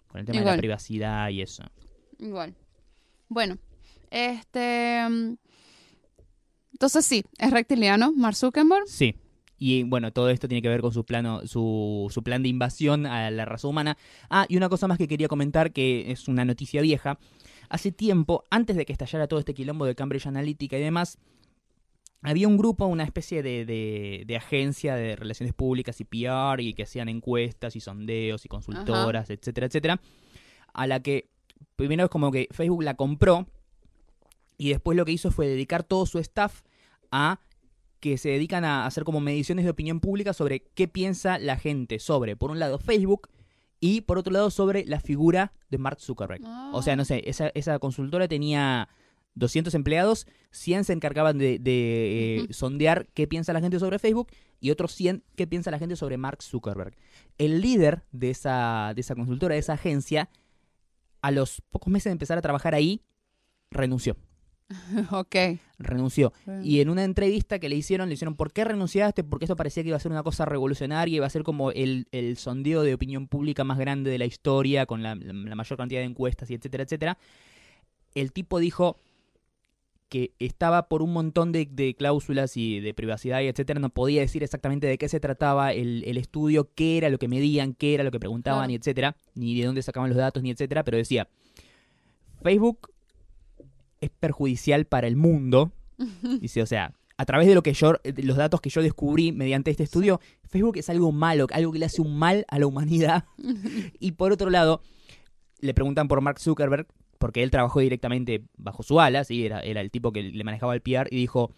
con el tema de la privacidad y eso. Igual. Bueno, este... mm, Entonces sí, es reptiliano, Mark Zuckerberg. Sí. Y bueno, todo esto tiene que ver con su plano, su, su plan de invasión a la raza humana. Ah, y una cosa más que quería comentar, que es una noticia vieja. Hace tiempo, antes de que estallara todo este quilombo de Cambridge Analytica y demás, había un grupo, una especie de, de- de agencia de relaciones públicas y PR y que hacían encuestas y sondeos y consultoras, etcétera, etcétera, a la que primero es como que Facebook la compró y después lo que hizo fue dedicar todo su staff a que se dedican a hacer como mediciones de opinión pública sobre qué piensa la gente sobre, por un lado, Facebook y por otro lado, sobre la figura de Mark Zuckerberg. O sea, no sé, esa, esa consultora tenía 200 empleados, 100 se encargaban de, de, eh, sondear qué piensa la gente sobre Facebook y otros 100 qué piensa la gente sobre Mark Zuckerberg. El líder de esa, de esa consultora, de esa agencia, a los pocos meses de empezar a trabajar ahí, renunció. ok. Renunció. Y en una entrevista que le hicieron, le hicieron, ¿por qué renunciaste? Porque esto parecía que iba a ser una cosa revolucionaria, iba a ser como el, el sondeo de opinión pública más grande de la historia, con la, la mayor cantidad de encuestas y etcétera, etcétera. El tipo dijo, que estaba por un montón de, de cláusulas y de privacidad y etcétera, no podía decir exactamente de qué se trataba el, el estudio, qué era lo que medían, qué era lo que preguntaban Claro. y etcétera, ni de dónde sacaban los datos ni etcétera, pero decía, Facebook es perjudicial para el mundo, dice, o sea, a través de lo que yo, los datos que yo descubrí mediante este estudio, Facebook es algo malo, algo que le hace un mal a la humanidad. y por otro lado, le preguntan por Mark Zuckerberg, porque él trabajó directamente bajo su ala, ¿sí? era, era el tipo que le manejaba el PR, y dijo,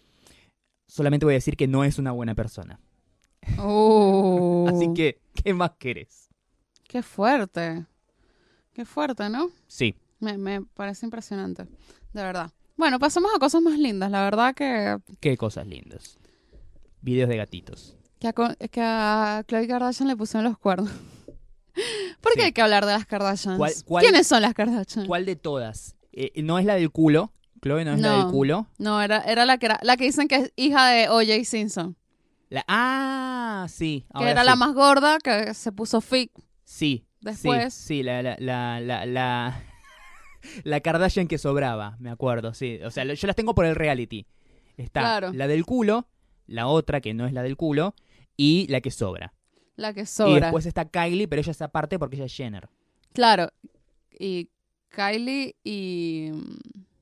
solamente voy a decir que no es una buena persona. Oh, Así que, ¿qué más querés? Qué fuerte. Qué fuerte, ¿no? Sí, Me, me parece impresionante. De verdad. Bueno, pasamos a cosas más lindas. La verdad que, qué cosas lindas. Videos de gatitos. que, a, que a Khloe Kardashian le pusieron los cuernos. ¿Por qué Sí. hay que hablar de las Kardashians? ¿Cuál- cuál- ¿Quiénes son las Kardashians? ¿Cuál de todas? Eh, no es la del culo. Chloe no es la del culo. No, era, era la que era, la que dicen que es hija de O.J. Simpson. La, ah, sí. Que era sí. la más gorda, que se puso fit. Sí. Después- Sí, sí, la, la, la, la, la, la Kardashian que sobraba, me acuerdo, sí. O sea, yo las tengo por el reality. Está Claro. la del culo, la otra que no es la del culo, y la que sobra. La que Y sobra. después está Kylie, pero ella es aparte porque ella es Jenner. Claro. Y Kylie y mm,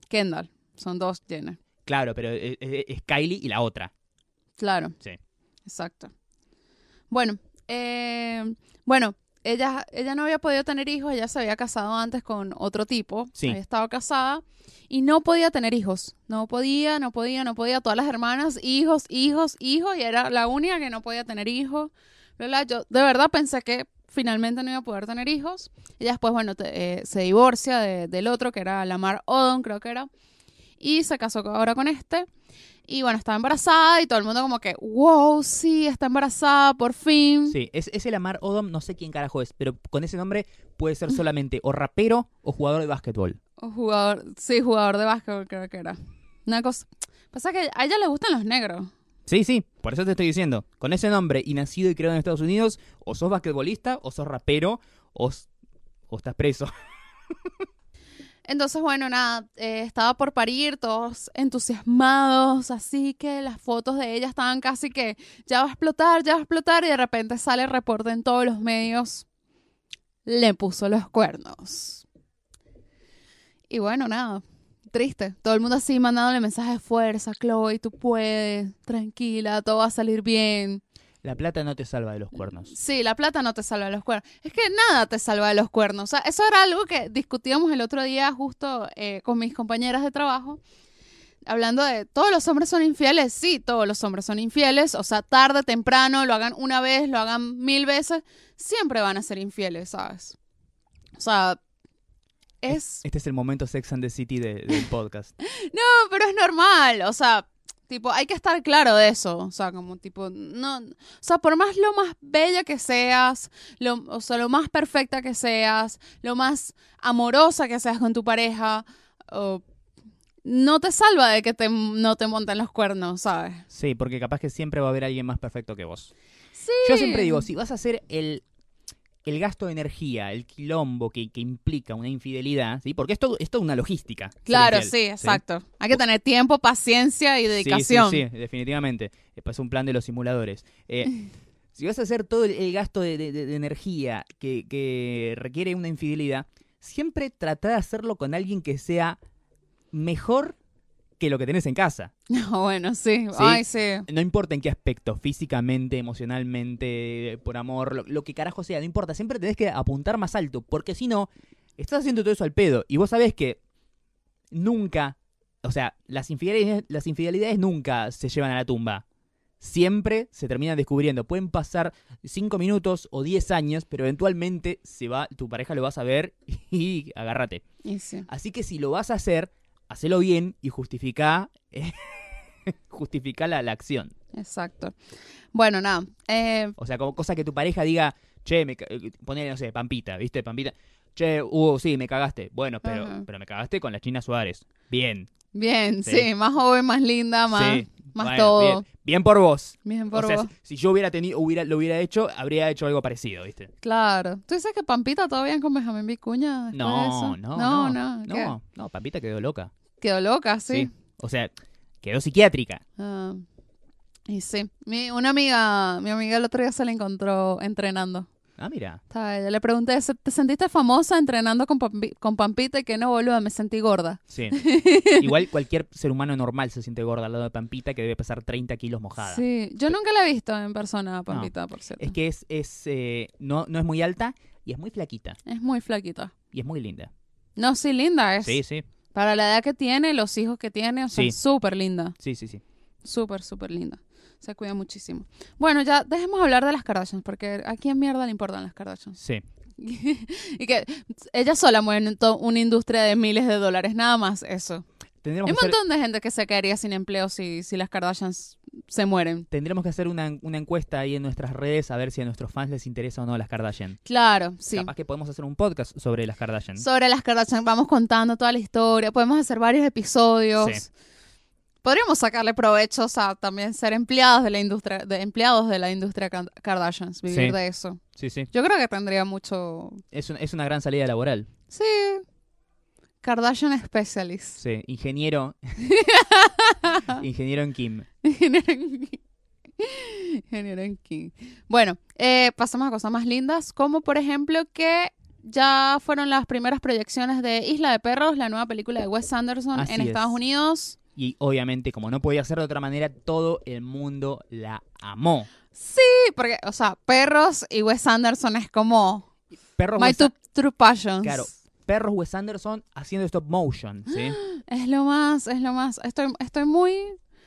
Kendall. Son dos Jenner. Claro, pero es, es- es Kylie y la otra. Claro. Sí. Exacto. Bueno, eh, bueno, ella, ella no había podido tener hijos, ella se había casado antes con otro tipo, Sí. había estado casada y no podía tener hijos. No podía, no podía, no podía. Todas las hermanas, hijos, hijos, hijos, y era la única que no podía tener hijos. Yo de verdad pensé que finalmente no iba a poder tener hijos. Ella después, bueno, te- eh, se divorcia de- del otro, que era Lamar Odom, creo que era. Y se casó ahora con este. Y bueno, estaba embarazada y todo el mundo como que, wow, sí, está embarazada, por fin. Sí, es, es el Amar Odom, no sé quién carajo es, pero con ese nombre puede ser solamente o rapero o jugador de básquetbol. O jugador, sí, jugador de básquetbol creo que era. Una cosa. Pasa que a ella le gustan los negros. Sí, sí, por eso te estoy diciendo. Con ese nombre y nacido y criado en Estados Unidos, o sos basquetbolista, o sos rapero, o, o estás preso. Entonces, bueno, nada, eh, estaba por parir, todos entusiasmados, así que las fotos de ella estaban casi que ya va a explotar, ya va a explotar, y de repente sale el reporte en todos los medios, le puso los cuernos. Y bueno, nada, triste, todo el mundo así mandándole mensajes de fuerza, Chloe, tú puedes, tranquila, todo va a salir bien. La plata no te salva de los cuernos. Sí, la plata no te salva de los cuernos. Es que nada te salva de los cuernos. O sea, eso era algo que discutíamos el otro día justo eh, con mis compañeras de trabajo. Hablando de todos los hombres son infieles. Sí, todos los hombres son infieles. O sea, tarde, temprano, lo hagan una vez, lo hagan mil veces. Siempre van a ser infieles, ¿sabes? O sea, es... Este es el momento Sex and the City de- del podcast. No, pero es normal, o sea, tipo, hay que estar claro de eso, o sea, como tipo, no, o sea, por más lo más bella que seas, lo, o sea, lo más perfecta que seas, lo más amorosa que seas con tu pareja, no te salva de que te, no te monten los cuernos, ¿sabes? Sí, porque capaz que siempre va a haber alguien más perfecto que vos. Sí. Yo siempre digo, si vas a hacer el, el gasto de energía, el quilombo que, que implica una infidelidad, ¿sí? Porque es todo, es toda una logística. Claro, sí, exacto. Hay que tener tiempo, paciencia y Sí, dedicación. Sí, sí, definitivamente. Es un plan de los simuladores. Eh, si vas a hacer todo el, el gasto de, de- de energía que, que requiere una infidelidad, siempre trata de hacerlo con alguien que sea mejor que lo que tenés en casa. No, bueno, sí. Ay, sí. No importa en qué aspecto, físicamente, emocionalmente, por amor, lo, lo que carajo sea, no importa. Siempre tenés que apuntar más alto, porque si no, estás haciendo todo eso al pedo. Y vos sabés que nunca, o sea, las infidelidades, las infidelidades nunca se llevan a la tumba. Siempre se terminan descubriendo. Pueden pasar 5 minutos o 10 años, pero eventualmente se va, tu pareja lo va a saber y agárrate. Sí. Así que si lo vas a hacer, hacelo bien y justifica, justifica la, la acción. Exacto. Bueno, nada. Eh, O sea, como cosa que tu pareja diga, che, me eh, ponele, no sé, Pampita, ¿viste? Pampita. Che, Hugo, sí, me cagaste. Bueno, pero, Ajá. pero me cagaste con la China Suárez. Bien. bien, sí. Sí. Más joven, más linda, más, sí. más Bueno, todo. Bien, Bien por vos. Bien por o sea, vos. si, yo hubiera tenido, hubiera, lo hubiera hecho, habría hecho algo parecido, ¿viste? Claro. ¿Tú dices que Pampita todavía con Benjamín Vicuña de No, eso? no, no. no. no. No, no, Pampita quedó loca. Quedó loca, sí. Sí. O sea, quedó psiquiátrica. Ah, y sí, mi, una amiga, mi amiga el otro día se la encontró entrenando. Ah, mira. Estaba ella, Le pregunté, "¿Se- ¿te sentiste famosa entrenando con, Pampi- con Pampita? Y que no, boluda, me sentí gorda. Sí. Igual cualquier ser humano normal se siente gorda al lado de Pampita que debe pesar 30 kilos mojada. Sí, yo nunca la he visto en persona, Pampita, por cierto. Es que es, es eh, no, no es muy alta y es muy flaquita. Es muy flaquita. Y es muy linda. No, sí, linda es. Sí, sí. Para la edad que tiene, los hijos que tiene, o sea, Sí. súper linda. Sí, sí, sí. Súper, súper linda. Se cuida muchísimo. Bueno, ya dejemos hablar de las Kardashians, porque a quién mierda le importan las Kardashians. Sí. y que ellas sola mueven to- una industria de miles de dólares, nada más eso. Tendríamos Hay un hacer, montón de gente que se quedaría sin empleo si, si las Kardashians se mueren. tendríamos que hacer una, una encuesta ahí en nuestras redes a ver si a nuestros fans les interesa o no las Kardashian. Claro, sí. Capaz que podemos hacer un podcast sobre las Kardashian. Sobre las Kardashian vamos contando toda la historia, podemos hacer varios episodios. Sí. Podríamos sacarle provechos a también ser empleados de la industria, de empleados de la industria Kar- Kardashians, vivir Sí. de eso. sí, sí. Yo creo que tendría mucho. Es, un- es una gran salida laboral. Sí. Kardashian Specialist. Sí. Ingeniero. Ingeniero en Kim. Ingeniero en- Ingeniero en King. Bueno, eh, pasamos a cosas más lindas, como por ejemplo que ya fueron las primeras proyecciones de Isla de Perros, la nueva película de Wes Anderson Así en es. Estados Unidos. Y obviamente, como no podía ser de otra manera, todo el mundo la amó. Sí, porque, o sea, Perros y Wes Anderson es como Perros, My Wes, two true passions. Claro. Perros Wes Anderson haciendo stop motion, ¿sí? Es lo más, es lo más. Estoy, estoy muy,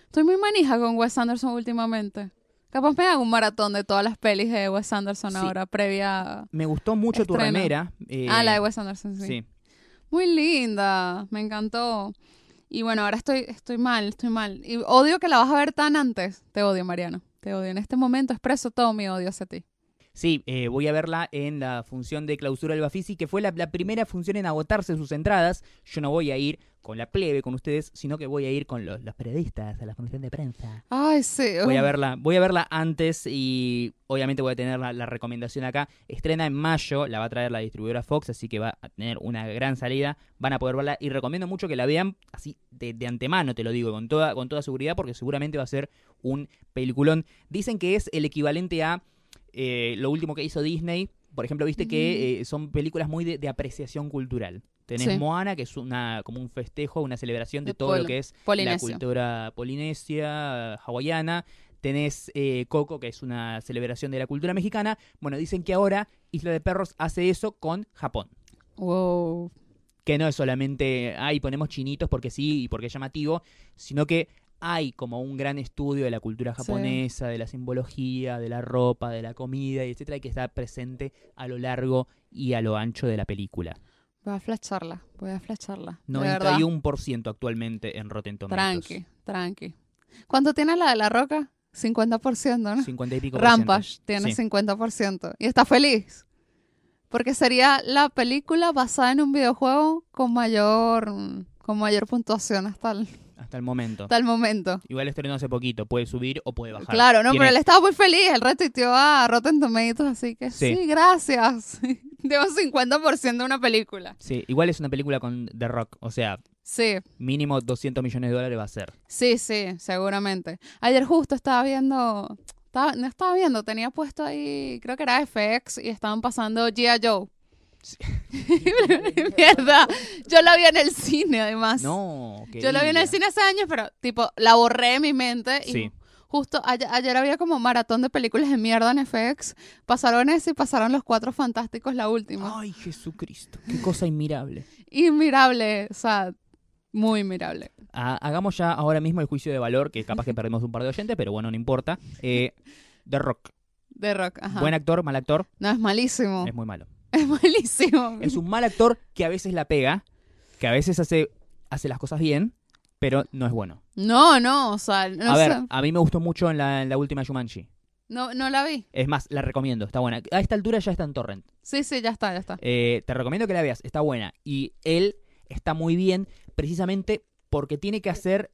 estoy muy manija con Wes Anderson últimamente. Capaz me hago un maratón de todas las pelis de Wes Anderson Sí. ahora, previa. Me gustó mucho tu remera. eh, ah, la de Wes Anderson, sí. sí. Muy linda, me encantó. Y bueno, ahora estoy, estoy mal, estoy mal. Y odio que la vas a ver tan antes. Te odio, Mariano. Te odio. En este momento expreso todo mi odio hacia ti. Sí, eh, voy a verla en la función de clausura del Bafisi, que fue la, la primera función en agotarse sus entradas. Yo no voy a ir con la plebe, con ustedes, sino que voy a ir con los, los periodistas a la función de prensa. Ay, sí. Voy a verla, voy a verla antes y obviamente voy a tener la, la recomendación acá. Estrena en mayo, la va a traer la distribuidora Fox, así que va a tener una gran salida. Van a poder verla y recomiendo mucho que la vean así de, de antemano, te lo digo, con toda, con toda seguridad, porque seguramente va a ser un peliculón. Dicen que es el equivalente a eh, lo último que hizo Disney. Por ejemplo, viste que eh, son películas muy de, de apreciación cultural. Tenés Sí. Moana, que es una como un festejo, una celebración de, De todo lo que es la cultura polinesia, hawaiana. Tenés eh, Coco, que es una celebración de la cultura mexicana. Bueno, dicen que ahora Isla de Perros hace eso con Japón. Wow. Que no es solamente, ay, ponemos chinitos porque sí y porque es llamativo, sino que hay como un gran estudio de la cultura Sí. japonesa, de la simbología, de la ropa, de la comida, y etcétera, y que está presente a lo largo y a lo ancho de la película. Voy a flasharla. Voy a flasharla. de verdad. 91% actualmente en Rotten Tomatoes. Tranqui, tranqui. ¿Cuánto tiene la de la roca? 50%, ¿no? 50 y pico por ciento. Rampage tiene Sí. 50%. Y está feliz. Porque sería la película basada en un videojuego con mayor, con mayor puntuación hasta el, Hasta el momento. hasta el momento. Igual estrenó hace poquito, puede subir o puede bajar. Claro, no, Tiene- pero él estaba muy feliz. Él retuiteó a Rotten Tomatoes, así que sí, Sí. gracias. Tengo 50% de una película. Sí, igual es una película con The Rock, o sea, Sí, mínimo 200 millones de dólares va a ser. sí, sí, seguramente. Ayer justo estaba viendo, estaba, no estaba viendo, tenía puesto ahí, creo que era FX y estaban pasando G.I. Joe. Sí. Mierda, yo la vi en el cine además. No, Yo la vi en el cine hace años, pero tipo, la borré de mi mente y Sí. justo ayer, ayer había como maratón de películas de mierda en FX. Pasaron ese y pasaron Los Cuatro Fantásticos, la última. Ay, Jesucristo, qué cosa inmirable. Inmirable, o sea, muy inmirable. Ah, hagamos ya ahora mismo el juicio de valor, que capaz que perdemos un par de oyentes, pero bueno, no importa. Eh, The Rock, De rock, ajá. buen actor, mal actor, No, es malísimo. es muy malo. Es malísimo. Es un mal actor que a veces la pega, que a veces hace, hace las cosas bien, pero no es bueno. No, no, o sea, no a ver, a mí me gustó mucho en la, en la última Shumanji. No, no la vi. Es más, la recomiendo, está buena. A esta altura ya está en Torrent. Sí, sí, ya está, ya está. Eh, te recomiendo que la veas, está buena. Y él está muy bien precisamente porque tiene que hacer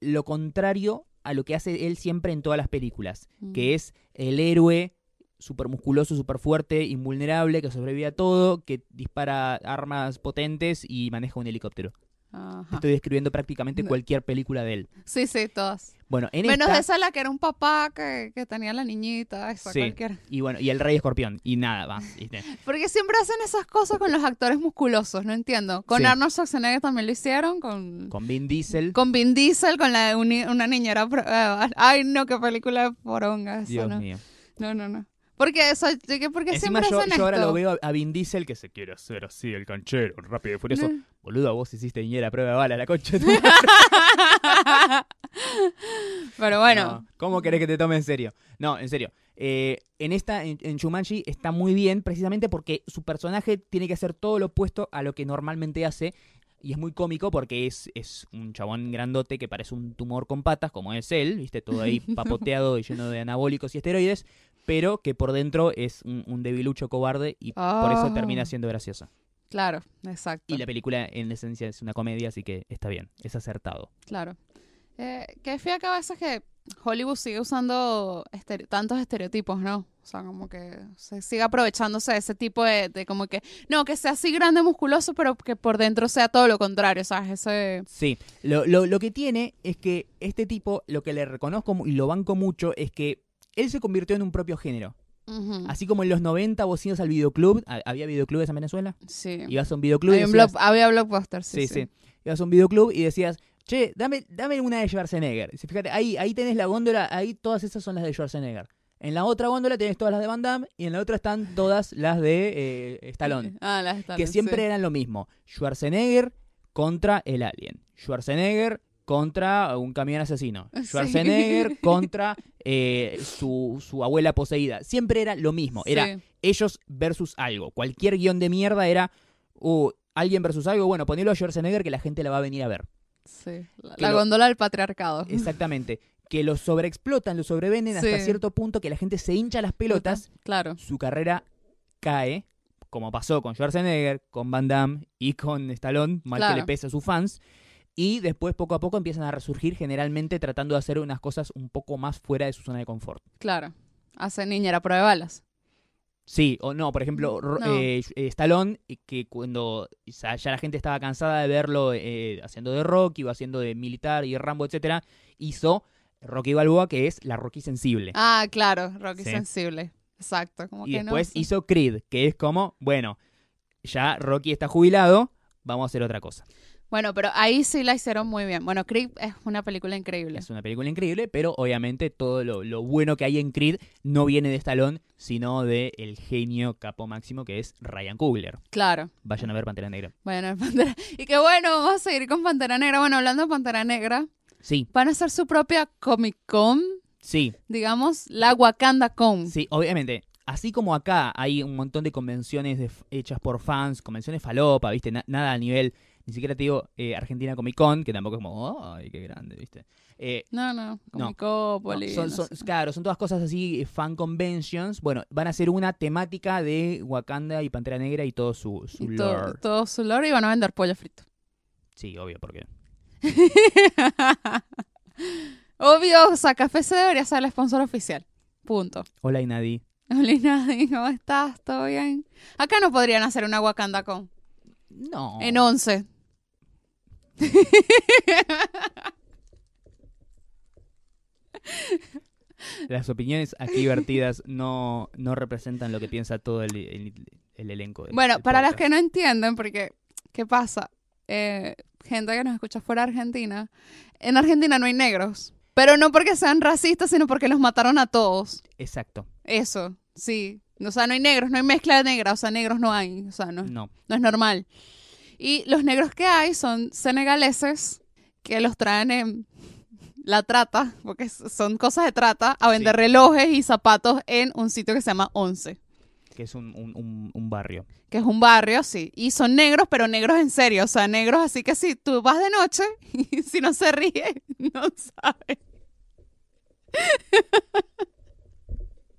lo contrario a lo que hace él siempre en todas las películas, Mm. que es el héroe súper musculoso, súper fuerte, invulnerable, que sobrevive a todo, que dispara armas potentes y maneja un helicóptero. Ajá. Estoy describiendo prácticamente cualquier película de él. Sí, sí, todas. Bueno, en Menos esta... esa la que era un papá que, que tenía la niñita, esa Sí. cualquiera. Y bueno, y el Rey Escorpión. Y nada más. Porque siempre hacen esas cosas con los actores musculosos, no entiendo. Con Sí. Arnold Schwarzenegger también lo hicieron, con, Con Vin Diesel. con Vin Diesel, con la una niñera. eh, ay, no, qué película de poronga esa, Dios no. mío. No, no, no. Porque, eso, que- porque Encima siempre yo, hacen yo ahora esto. lo veo a Vin Diesel que se quiere hacer así, el canchero, rápido y furioso. No. Boludo, vos hiciste niñera a prueba de bala, la concha. de tu. Pero bueno, No, ¿Cómo querés que te tome en serio? No, en serio. Eh, en esta, en, en Shumanji, está muy bien precisamente porque su personaje tiene que hacer todo lo opuesto a lo que normalmente hace. Y es muy cómico porque es, es un chabón grandote que parece un tumor con patas, como es él, viste, todo ahí papoteado y lleno de anabólicos y esteroides, pero que por dentro es un, un debilucho cobarde y por eso Ah. termina siendo graciosa. claro, exacto. Y la película en esencia es una comedia, así que está bien, es acertado. Claro. Eh, que fíjate que a veces que Hollywood sigue usando estere- tantos estereotipos, ¿no? O sea, como que se sigue aprovechándose de ese tipo de, de como que, no, que sea así grande, musculoso, pero que por dentro sea todo lo contrario, ¿sabes? Ese... Sí, lo, lo, lo que tiene es que este tipo, lo que le reconozco y lo banco mucho, es que él se convirtió en un propio género. Así como en los 90 vos ibas al videoclub, ¿ha- ¿había videoclubes en Venezuela? Sí. Ibas a un videoclub y Había, un decías, había blockbusters, sí, sí, sí. Ibas a un videoclub y decías, che, dame, dame una de Schwarzenegger. Y Fíjate, ahí, ahí tenés la góndola, ahí todas esas son las de Schwarzenegger. En la otra góndola tenés todas las de Van Damme y en la otra están todas las de eh, Stallone. Ah, las Stallone, que siempre sí. eran lo mismo. Schwarzenegger contra el alien. Schwarzenegger contra un camión asesino. Sí. Schwarzenegger contra eh, su, su abuela poseída. Siempre era lo mismo. Era ellos versus algo. Cualquier guion de mierda era uh, alguien versus algo. Bueno, ponelo a Schwarzenegger que la gente la va a venir a ver. Sí. La, la lo- góndola del patriarcado. Exactamente. Que lo sobreexplotan, lo sobrevenden hasta cierto punto que la gente se hincha las pelotas Claro. su carrera cae, como pasó con Schwarzenegger, con Van Damme y con Stallone, mal Claro. que le pese a sus fans. Y después, poco a poco, empiezan a resurgir, generalmente tratando de hacer unas cosas un poco más fuera de su zona de confort. Claro. Hace niñera prueba de balas. Sí, o no, por ejemplo, Ro- No. eh, eh, Stallone, que cuando ya, ya la gente estaba cansada de verlo eh, haciendo de Rocky o haciendo de militar y Rambo, etcétera, hizo Rocky Balboa, que es la Rocky sensible. Ah, claro. Rocky Sí. sensible. Exacto. Como y que después no, sí. hizo Creed, que es como, bueno, ya Rocky está jubilado, vamos a hacer otra cosa. Bueno, pero ahí sí la hicieron muy bien. Bueno, Creed es una película increíble. Es una película increíble, pero obviamente todo lo, lo bueno que hay en Creed no viene de Stallone, sino de el genio capo máximo que es Ryan Coogler. Claro. Vayan a ver Pantera Negra. Bueno, Pantera. Y que bueno, vamos a seguir con Pantera Negra. Bueno, hablando de Pantera Negra, Sí, van a hacer su propia Comic Con, sí, digamos, la Wakanda Con. sí, obviamente. Así como acá hay un montón de convenciones de- hechas por fans, convenciones falopa, ¿viste? Na- nada a nivel, ni siquiera te digo eh, Argentina Comic Con, que tampoco es como, ¡ay, qué grande!, ¿viste? Eh, No, no, Comicópolis. No, son, no son- sé. claro, son todas cosas así, eh, fan conventions. Bueno, van a ser una temática de Wakanda y Pantera Negra y todo su, su Y lore. todo su lore y van a vender pollo frito. Sí, obvio, porque. Obvio, o sea, Café se debería ser el sponsor oficial. Punto. Hola, Inadi. Hola, Nadie, ¿cómo estás? ¿Todo bien? Acá no podrían hacer una Wakanda Con. No. En 11. Las opiniones aquí vertidas no, no representan lo que piensa todo el, el- el elenco. del- Bueno, para los podcast. que no entienden, porque, ¿qué pasa? Eh, gente que nos escucha fuera de Argentina, en Argentina no hay negros. Pero no porque sean racistas, sino porque los mataron a todos. Exacto. Eso, sí. O sea, no hay negros, no hay mezcla negra, o sea, negros no hay. O sea, no, No. no es normal. Y los negros que hay son senegaleses que los traen en la trata, porque son cosas de trata, a vender Sí. relojes y zapatos en un sitio que se llama Once, Que es un, un- un- un barrio. que es un barrio, sí. Y son negros, pero negros en serio, o sea, negros así que si tú vas de noche y si no se ríe, no sabes.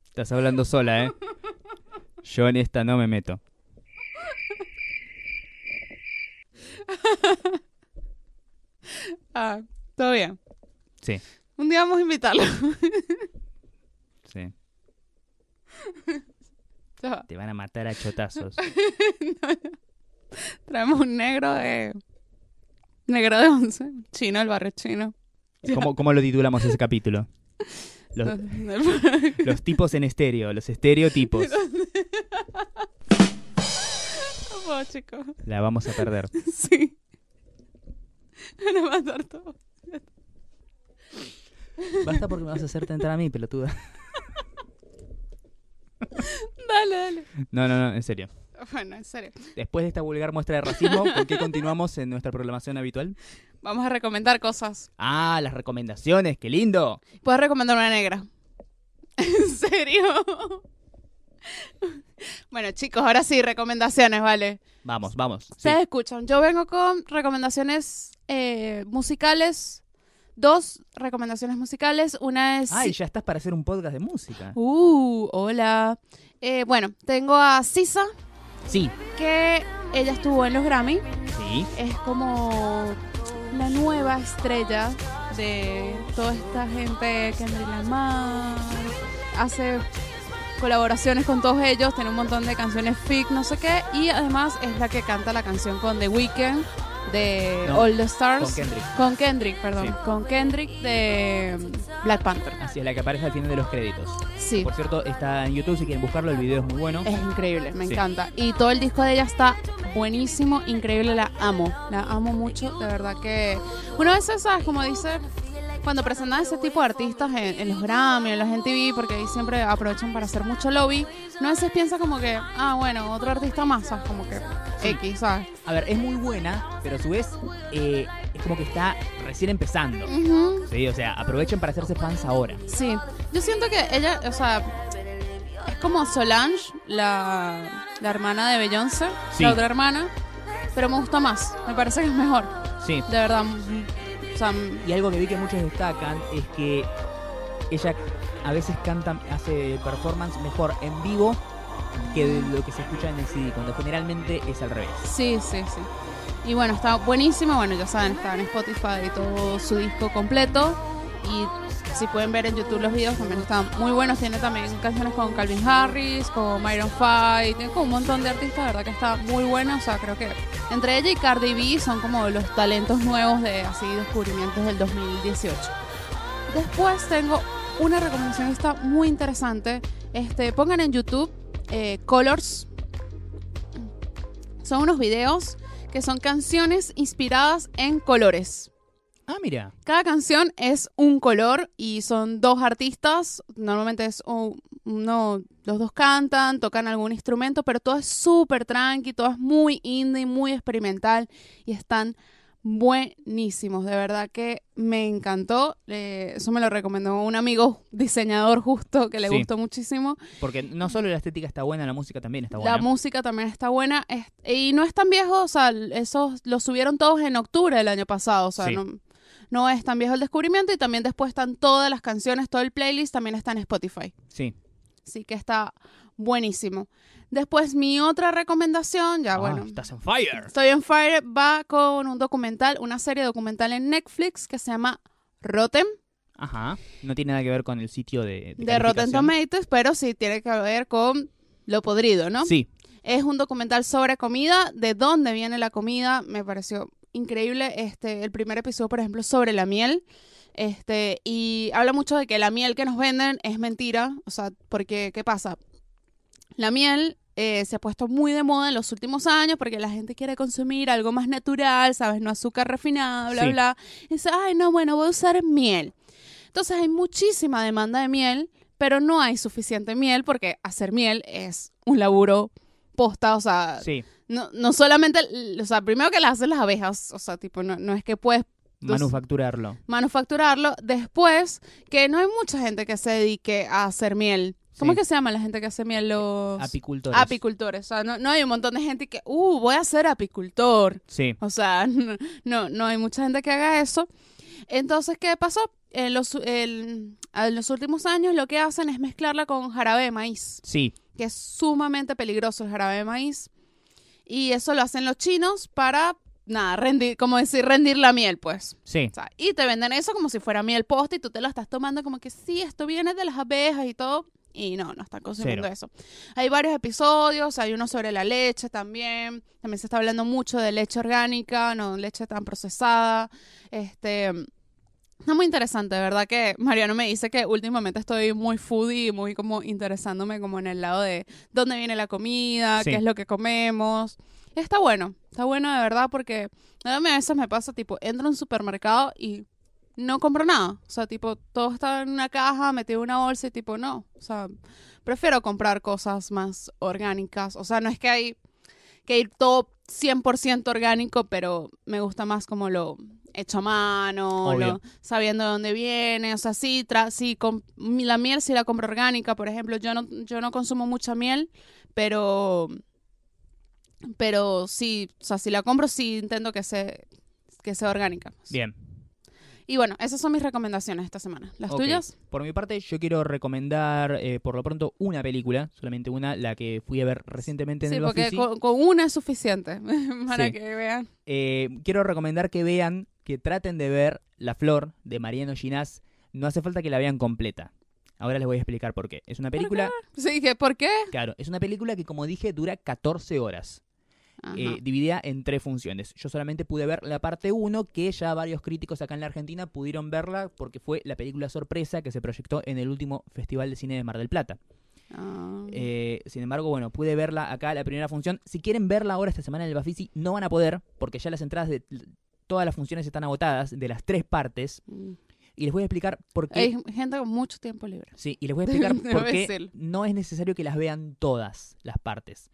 Estás hablando sola, ¿eh? Yo en esta no me meto. Ah, todo bien. Sí, Un día vamos a invitarlo. sí. Te van a matar a chotazos. Traemos un negro de, Negro de once. Chino, el barrio chino. ¿Cómo, cómo lo titulamos ese capítulo? Los, los tipos en estéreo, los estereotipos. Puedo, chicos. La vamos a perder. Sí. Van a matar todo. Basta porque me vas a hacer tentar a mí, pelotuda. Dale, dale. No, no, no, en serio. Bueno, en serio. Después de esta vulgar muestra de racismo, ¿con qué continuamos en nuestra programación habitual? Vamos a recomendar cosas. Ah, las recomendaciones, qué lindo. Puedes recomendar una negra. ¿En serio? Bueno, chicos, ahora sí, recomendaciones, ¿vale? Vamos, vamos. Sí. Ustedes escuchan. Yo vengo con recomendaciones eh, musicales. Dos recomendaciones musicales. Una es. Ay, ya estás para hacer un podcast de música. Uh, hola. Eh, bueno, tengo a Sisa, Sí, que ella estuvo en los Grammy. sí. Es como la nueva estrella de toda esta gente. Kendrick Lamar. Hace colaboraciones con todos ellos. Tiene un montón de canciones fic, no sé qué. Y además es la que canta la canción con The Weeknd de No, All the Stars. Con Kendrick. Con Kendrick, perdón. Sí. Con Kendrick de Black Panther. Así es, la que aparece al final de los créditos. Sí. Por cierto, está en YouTube si quieren buscarlo, el video es muy bueno. Es increíble, me Sí. encanta. Y todo el disco de ella está buenísimo, increíble, la amo. La amo mucho, de verdad que... Una vez, ¿sabes? Como dice, cuando presentan ese tipo de artistas en, en los Grammy, en los MTV, porque ahí siempre aprovechan para hacer mucho lobby, no a veces piensa como que, ah, bueno, otro artista más, ¿sabes? Como que X, ¿sabes? A ver, es muy buena, pero a su vez eh, es como que está recién empezando. Sí, o sea, aprovechen para hacerse fans ahora. Sí, yo siento que ella, o sea, es como Solange, la, la hermana de Beyoncé, Sí. la otra hermana, pero me gusta más, me parece que es mejor, Sí. de verdad. Y algo que vi que muchos destacan es que ella a veces canta, hace performance mejor en vivo que lo que se escucha en el CD, cuando generalmente es al revés. sí, sí, sí. Y bueno, está buenísimo, bueno, ya saben, está en Spotify todo su disco completo. Si pueden ver en YouTube los videos, también están muy buenos. Tiene también canciones con Calvin Harris, con Myron Five, tiene como un montón de artistas, verdad que está muy bueno. O sea, creo que entre ella y Cardi B son como los talentos nuevos de así descubrimientos del 2018. Después tengo una recomendación que está muy interesante. Este, pongan en YouTube eh, Colors. Son unos videos que son canciones inspiradas en colores. Ah, mira. Cada canción es un color y son dos artistas. Normalmente es un- uno, los dos cantan, tocan algún instrumento, pero todo es súper tranqui, todo es muy indie, muy experimental y están buenísimos. De verdad que me encantó. Eh, eso me lo recomendó un amigo diseñador justo que le Sí. gustó muchísimo. Porque no solo la estética está buena, la música también está buena. La música también está buena es- y no es tan viejo, o sea, esos los subieron todos en octubre del año pasado, o sea, Sí. no, no es tan viejo el descubrimiento y también después están todas las canciones, todo el playlist también está en Spotify, Sí. así que está buenísimo. Después mi otra recomendación, ya Ah, bueno, Estás on fire. estoy en Fire, va con un documental, una serie documental en Netflix que se llama Rotten, Ajá. No tiene nada que ver con el sitio de. de Rotten calificación. Tomatoes, pero sí tiene que ver con lo podrido, ¿no? Sí. Es un documental sobre comida, de dónde viene la comida, me pareció increíble. Este, el primer episodio, por ejemplo, sobre la miel. Este, y habla mucho de que la miel que nos venden es mentira. O sea, porque, ¿qué pasa? La miel eh, se ha puesto muy de moda en los últimos años porque la gente quiere consumir algo más natural, ¿sabes? No azúcar refinada, bla, Sí. bla. Y dice, ay, no, bueno, voy a usar miel. Entonces hay muchísima demanda de miel, pero no hay suficiente miel porque hacer miel es un laburo posta, o sea, Sí. no, no solamente, o sea, primero que las hacen las abejas, o sea, tipo, no, no es que puedes Entonces- Manufacturarlo. manufacturarlo, después que no hay mucha gente que se dedique a hacer miel. ¿Cómo Sí. es que se llama la gente que hace miel? Los Apicultores. apicultores. O sea, no, no hay un montón de gente que, uh, voy a ser apicultor. Sí. O sea, no, no, no hay mucha gente que haga eso. Entonces, ¿qué pasó? En los, el- en los últimos años lo que hacen es mezclarla con jarabe de maíz, Sí. que es sumamente peligroso el jarabe de maíz. Y eso lo hacen los chinos para, nada, rendir, como decir, rendir la miel, pues. Sí. O sea, y te venden eso como si fuera miel posta y tú te lo estás tomando como que sí, esto viene de las abejas y todo. Y no, no están consumiendo Cero. eso. Hay varios episodios, hay uno sobre la leche también. También se está hablando mucho de leche orgánica, no leche tan procesada. Este. Está muy interesante, de verdad que Mariano me dice que últimamente estoy muy foodie y muy como interesándome como en el lado de dónde viene la comida, Sí. qué es lo que comemos. Está bueno, está bueno de verdad porque a mí a veces me pasa tipo, entro a un supermercado y no compro nada. O sea, tipo, todo está en una caja, metido en una bolsa y tipo, no. O sea, prefiero comprar cosas más orgánicas. O sea, no es que hay que ir todo 100% orgánico, pero me gusta más como lo hecho a mano, lo- sabiendo de dónde viene. O sea, sí, tra sí la miel sí la compro orgánica, por ejemplo. Yo no, yo no consumo mucha miel, pero pero sí, o sea, si la compro sí intento que sea, que sea orgánica. pues. Bien. Y bueno, esas son mis recomendaciones esta semana. ¿Las tuyas? Por mi parte, yo quiero recomendar eh, por lo pronto una película, solamente una, la que fui a ver recientemente en Sí, el porque Bafisi. con, con una es suficiente para Sí. que vean. Eh, quiero recomendar que vean, que traten de ver La Flor de Mariano Ginás. No hace falta que la vean completa. Ahora les voy a explicar por qué. Es una película, Sí, que ¿por qué? claro, es una película que como dije dura 14 horas. Eh, dividida en tres funciones. Yo solamente pude ver la parte 1, que ya varios críticos acá en la Argentina pudieron verla porque fue la película sorpresa que se proyectó en el último Festival de Cine de Mar del Plata. Ah. Eh, sin embargo, bueno, pude verla acá, la primera función. Si quieren verla ahora esta semana en el Bafisi, no van a poder, porque ya las entradas de todas las funciones están agotadas, de las tres partes. Mm. Y les voy a explicar por qué. Hay gente con mucho tiempo libre. Sí, y les voy a explicar por qué no es necesario que las vean todas las partes.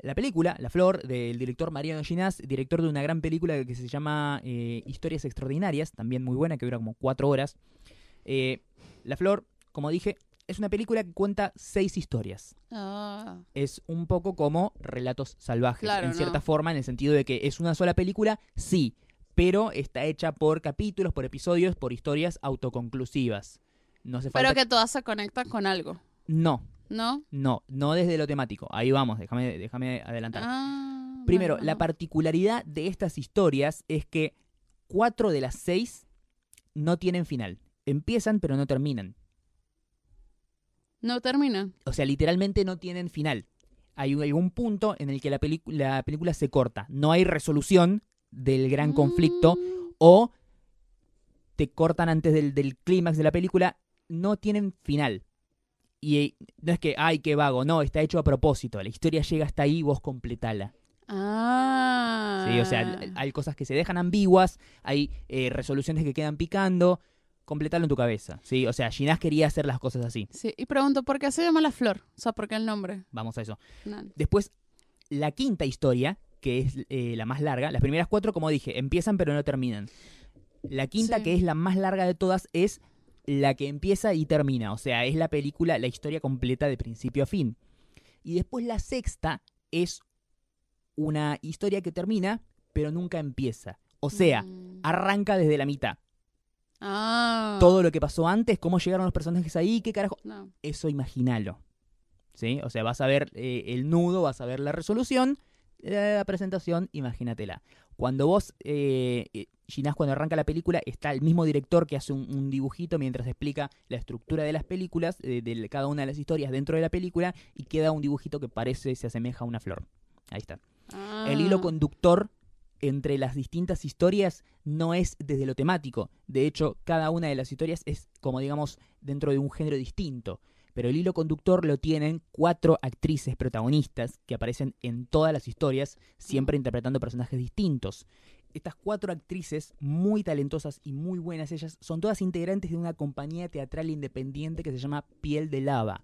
La película, La Flor, del director Mariano Ginás, director de una gran película que se llama eh, Historias Extraordinarias, también muy buena, que dura como cuatro horas. Eh, la Flor, como dije, es una película que cuenta seis historias. Ah. Es un poco como Relatos Salvajes, Claro, en ¿no? cierta forma, en el sentido de que es una sola película, sí, pero está hecha por capítulos, por episodios, por historias autoconclusivas. No falta Pero que todas se conectan con algo, No, ¿no? no, no desde lo temático. Ahí vamos, déjame, déjame adelantar. Ah, Primero, bueno, la particularidad de estas historias es que cuatro de las seis no tienen final. Empiezan pero no terminan. No termina. O sea, literalmente no tienen final. Hay un- algún punto en el que la, la película se corta. No hay resolución del gran conflicto Mm. o te cortan antes del, del clímax de la película. No tienen final. Y eh, no es que, ay, qué vago. No, está hecho a propósito. La historia llega hasta ahí vos completala. Ah. Sí, o sea, hay cosas que se dejan ambiguas, hay eh, resoluciones que quedan picando, completalo en tu cabeza, ¿sí? O sea, Ginás quería hacer las cosas así, Sí, y pregunto, ¿por qué se llama la flor? O sea, ¿por qué el nombre? vamos a eso. No. Después, la quinta historia, que es eh, la más larga, las primeras cuatro, como dije, empiezan pero no terminan. La quinta, Sí. que es la más larga de todas, es la que empieza y termina, o sea, es la película, la historia completa de principio a fin. Y después la sexta es una historia que termina, pero nunca empieza. O sea, Mm. arranca desde la mitad. Ah. Todo lo que pasó antes, cómo llegaron los personajes ahí, qué carajo. No. Eso imagínalo. ¿Sí? O sea, vas a ver eh, el nudo, vas a ver la resolución, la presentación, imagínatela. Cuando vos, eh, eh, Ginás, cuando arranca la película, está el mismo director que hace un, un dibujito mientras explica la estructura de las películas, eh, de cada una de las historias dentro de la película, y queda un dibujito que parece, se asemeja a una flor. Ahí está. El hilo Ah. conductor entre las distintas historias no es desde lo temático. De hecho, cada una de las historias es como digamos dentro de un género distinto. Pero el hilo conductor lo tienen cuatro actrices protagonistas que aparecen en todas las historias, siempre interpretando personajes distintos. Estas cuatro actrices, muy talentosas y muy buenas ellas, son todas integrantes de una compañía teatral independiente que se llama Piel de Lava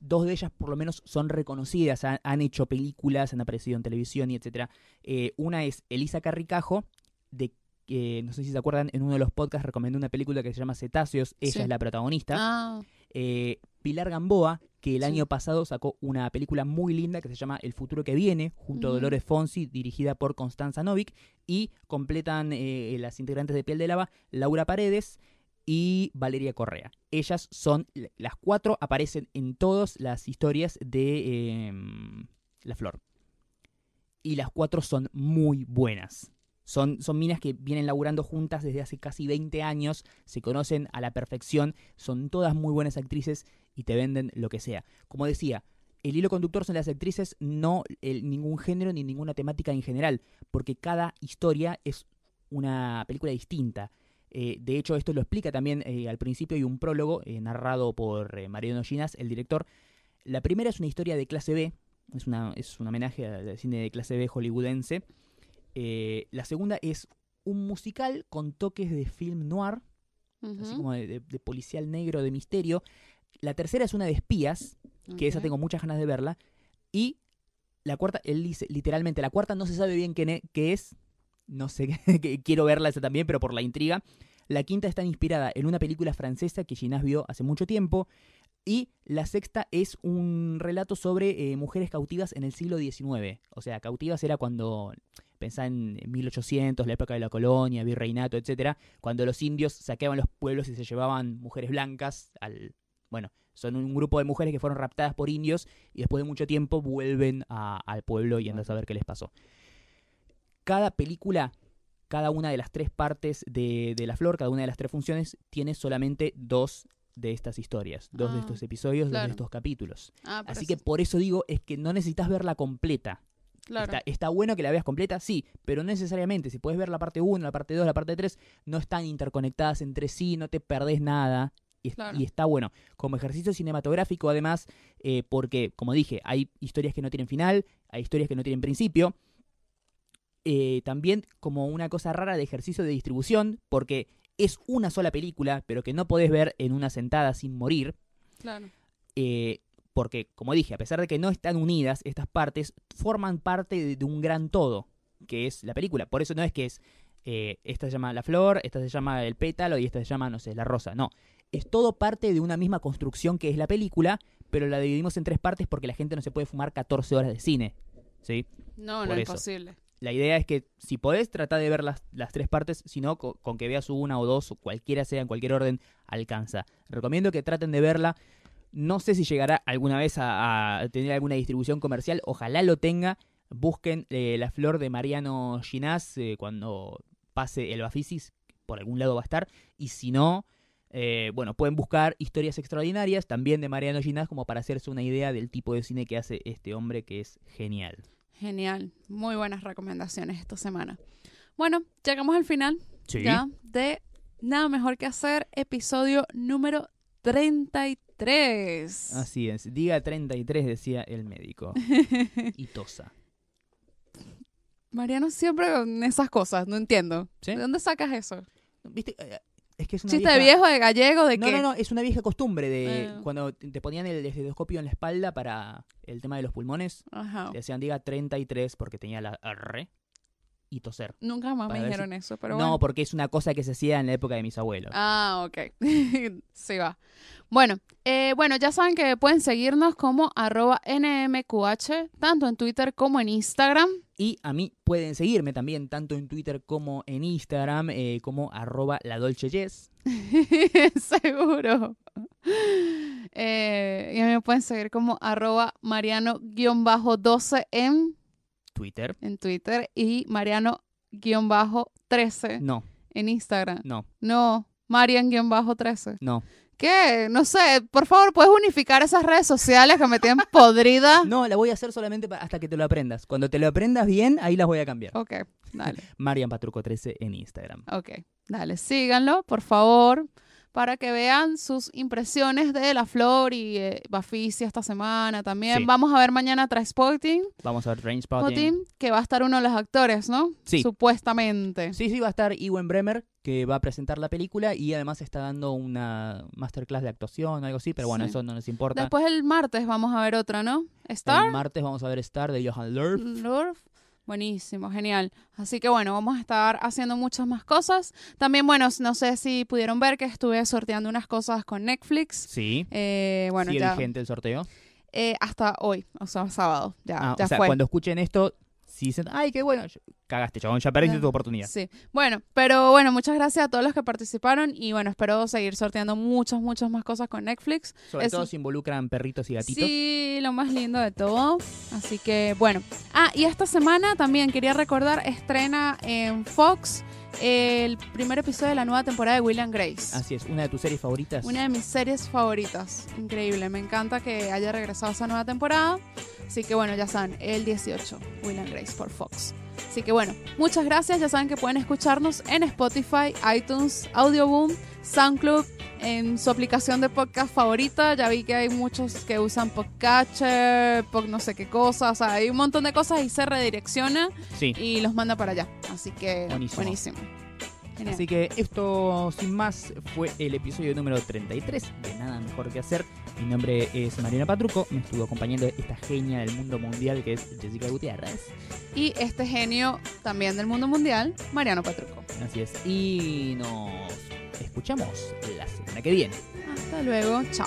dos de ellas por lo menos son reconocidas, han, han hecho películas, han aparecido en televisión y etcétera. Eh, una es Elisa Carricajo, de que no sé si se acuerdan, en uno de los podcasts recomendé una película que se llama Cetáceos, ella Sí. es la protagonista. Ah. Eh, Pilar Gamboa, que el Sí. año pasado sacó una película muy linda que se llama El futuro que viene, junto a. Dolores Fonsi, dirigida por Constanza Novik, y completan eh, las integrantes de Piel de Lava, Laura Paredes y Valeria Correa. Ellas son, las cuatro aparecen en todas las historias de eh, La Flor. Y las cuatro son muy buenas. Son, son minas que vienen laburando juntas desde hace casi 20 años, se conocen a la perfección, son todas muy buenas actrices y te venden lo que sea. Como decía, el hilo conductor son las actrices, no el- ningún género ni ninguna temática en general, porque cada historia es una película distinta. Eh, de hecho, esto lo explica también eh, al principio, hay un prólogo eh, narrado por Mariano Ginas, el director. La primera es una historia de clase B, es, una, es un homenaje al cine de clase B hollywoodense. Eh, la segunda es un musical con toques de film noir, así como de, de- de policial negro, de misterio. La tercera es una de espías, que esa tengo muchas ganas de verla. Y la cuarta, él dice literalmente, la cuarta no se sabe bien qué, ne- qué es. No sé, que quiero verla esa también, pero por la intriga. La quinta está inspirada en una película francesa que Ginás vio hace mucho tiempo. Y la sexta es un relato sobre eh, mujeres cautivas en el siglo XIX. O sea, cautivas era cuando, pensá en 1800, la época de la colonia, virreinato, etcétera, cuando los indios saqueaban los pueblos y se llevaban mujeres blancas al... Bueno, son un grupo de mujeres que fueron raptadas por indios y después de mucho tiempo vuelven a- al pueblo y andan a saber qué les pasó. Cada película, cada una de las tres partes de, de la flor, cada una de las tres funciones, tiene solamente dos de estas historias, dos de Ah, estos episodios, dos de estos capítulos. Ah, Así que por eso digo, es que no necesitas verla completa. Claro. Está, está bueno que la veas completa, sí, pero no necesariamente. Si puedes ver la parte 1, la parte 2, la parte 3, no están interconectadas entre sí, no te perdés nada. Y, es- Claro. y está bueno. Como ejercicio cinematográfico, además, eh, porque, como dije, hay historias que no tienen final, hay historias que no tienen principio. Eh, también como una cosa rara de ejercicio de distribución, porque es una sola película, pero que no podés ver en una sentada sin morir. Claro. Eh, porque, como dije, a pesar de que no están unidas, estas partes forman parte de, de un gran todo, que es la película. Por eso no es que es, eh, esta se llama la flor, esta se llama el pétalo y esta se llama, no sé, la rosa. No, es todo parte de una misma construcción que es la película, pero la dividimos en tres partes porque la gente no se puede fumar 14 horas de cine. ¿Sí? No, no es posible. La idea es que si podés, trata de ver las, las tres partes, si no, co- con, que veas una o dos, o cualquiera sea, en cualquier orden, alcanza. Recomiendo que traten de verla. No sé si llegará alguna vez a, a tener alguna distribución comercial, ojalá lo tenga. Busquen eh, La Flor de Mariano Ginás eh, cuando pase el Bafisis, por algún lado va a estar. Y si no, eh, bueno, pueden buscar historias extraordinarias también de Mariano Ginás como para hacerse una idea del tipo de cine que hace este hombre que es genial. Genial. Muy buenas recomendaciones esta semana. Bueno, llegamos al final Sí. ya de Nada Mejor que Hacer, episodio número 33. Así es. Diga 33, decía el médico. y tosa. Mariano siempre con esas cosas, no entiendo. ¿Sí? ¿De dónde sacas eso? ¿Viste? Es que es una ¿Chiste vieja... de viejo, de gallego, de No, qué? no, no, es una vieja costumbre de Ah. cuando te ponían el estetoscopio en la espalda para el tema de los pulmones. Ajá. Te decían diga 33 porque tenía la R y toser. Nunca más me dijeron eso, pero no, bueno. porque es una cosa que se hacía en la época de mis abuelos. Ah, ok. sí va. Bueno, eh, bueno, ya saben que pueden seguirnos como arroba NMQH, tanto en Twitter como en Instagram. Y a mí pueden seguirme también, tanto en Twitter como en Instagram, eh, como arroba la Dolce Yes. Seguro. Eh, y a mí me pueden seguir como arroba mariano-12 en, Twitter. en Twitter y mariano-13 No, en Instagram. no, No, marian-13. no. ¿Qué? No sé, por favor, ¿puedes unificar esas redes sociales que me tienen podrida? No, la voy a hacer solamente hasta que te lo aprendas. Cuando te lo aprendas bien, ahí las voy a cambiar. Ok, dale. Marian Patruco 13 en Instagram. Ok, dale, síganlo, por favor, para que vean sus impresiones de la flor y eh, Bafisi esta semana también. Sí. Vamos a ver mañana Trainspotting, Vamos a ver. Spotting, que va a estar uno de los actores, ¿no? Sí. Supuestamente. Sí, sí, va a estar Ewan Bremer, que va a presentar la película y además está dando una masterclass de actuación o algo así, pero bueno, Sí. eso no nos importa. Después el martes vamos a ver otra, ¿no? Star. El martes vamos a ver Star de Johan Lerf. Lorf. Buenísimo, genial. Así que bueno, vamos a estar haciendo muchas más cosas. También, bueno, no sé si pudieron ver que estuve sorteando unas cosas con Netflix. Sí. Eh, bueno, ¿Sigue ya vigente el sorteo? eh, hasta hoy, o sea, sábado. Ya, Ah, ya o sea, fue. cuando escuchen esto, si dicen, ay, qué bueno, cagaste, chabón, ya perdiste tu oportunidad. Sí. Bueno, pero bueno, muchas gracias a todos los que participaron y bueno, espero seguir sorteando muchas, muchas más cosas con Netflix. Sobre Es- todo si involucran perritos y gatitos. Sí, lo más lindo de todo. Así que bueno. Ah, y esta semana también quería recordar, estrena en Fox el primer episodio de la nueva temporada de Will and Grace. Así es, una de tus series favoritas. Una de mis series favoritas. Increíble. Me encanta que haya regresado esa nueva temporada. Así que bueno, ya saben, el 18, Will and Grace por Fox. Así que bueno, muchas gracias. Ya saben que pueden escucharnos en Spotify, iTunes, Audioboom, SoundCloud, en su aplicación de podcast favorita. Ya vi que hay muchos que usan Podcatcher, Pod no sé qué cosas. O sea, hay un montón de cosas y se redirecciona Sí. y los manda para allá. Así que Buenísimo. buenísimo. Genial. Así que esto, sin más, fue el episodio número 33 de Nada Mejor que Hacer. Mi nombre es Mariana Patruco, me estuvo acompañando esta genia del mundo mundial que es Jessica Gutiérrez. Y este genio también del mundo mundial, Mariano Patruco. Así es, y nos escuchamos la semana que viene. Hasta luego, chao.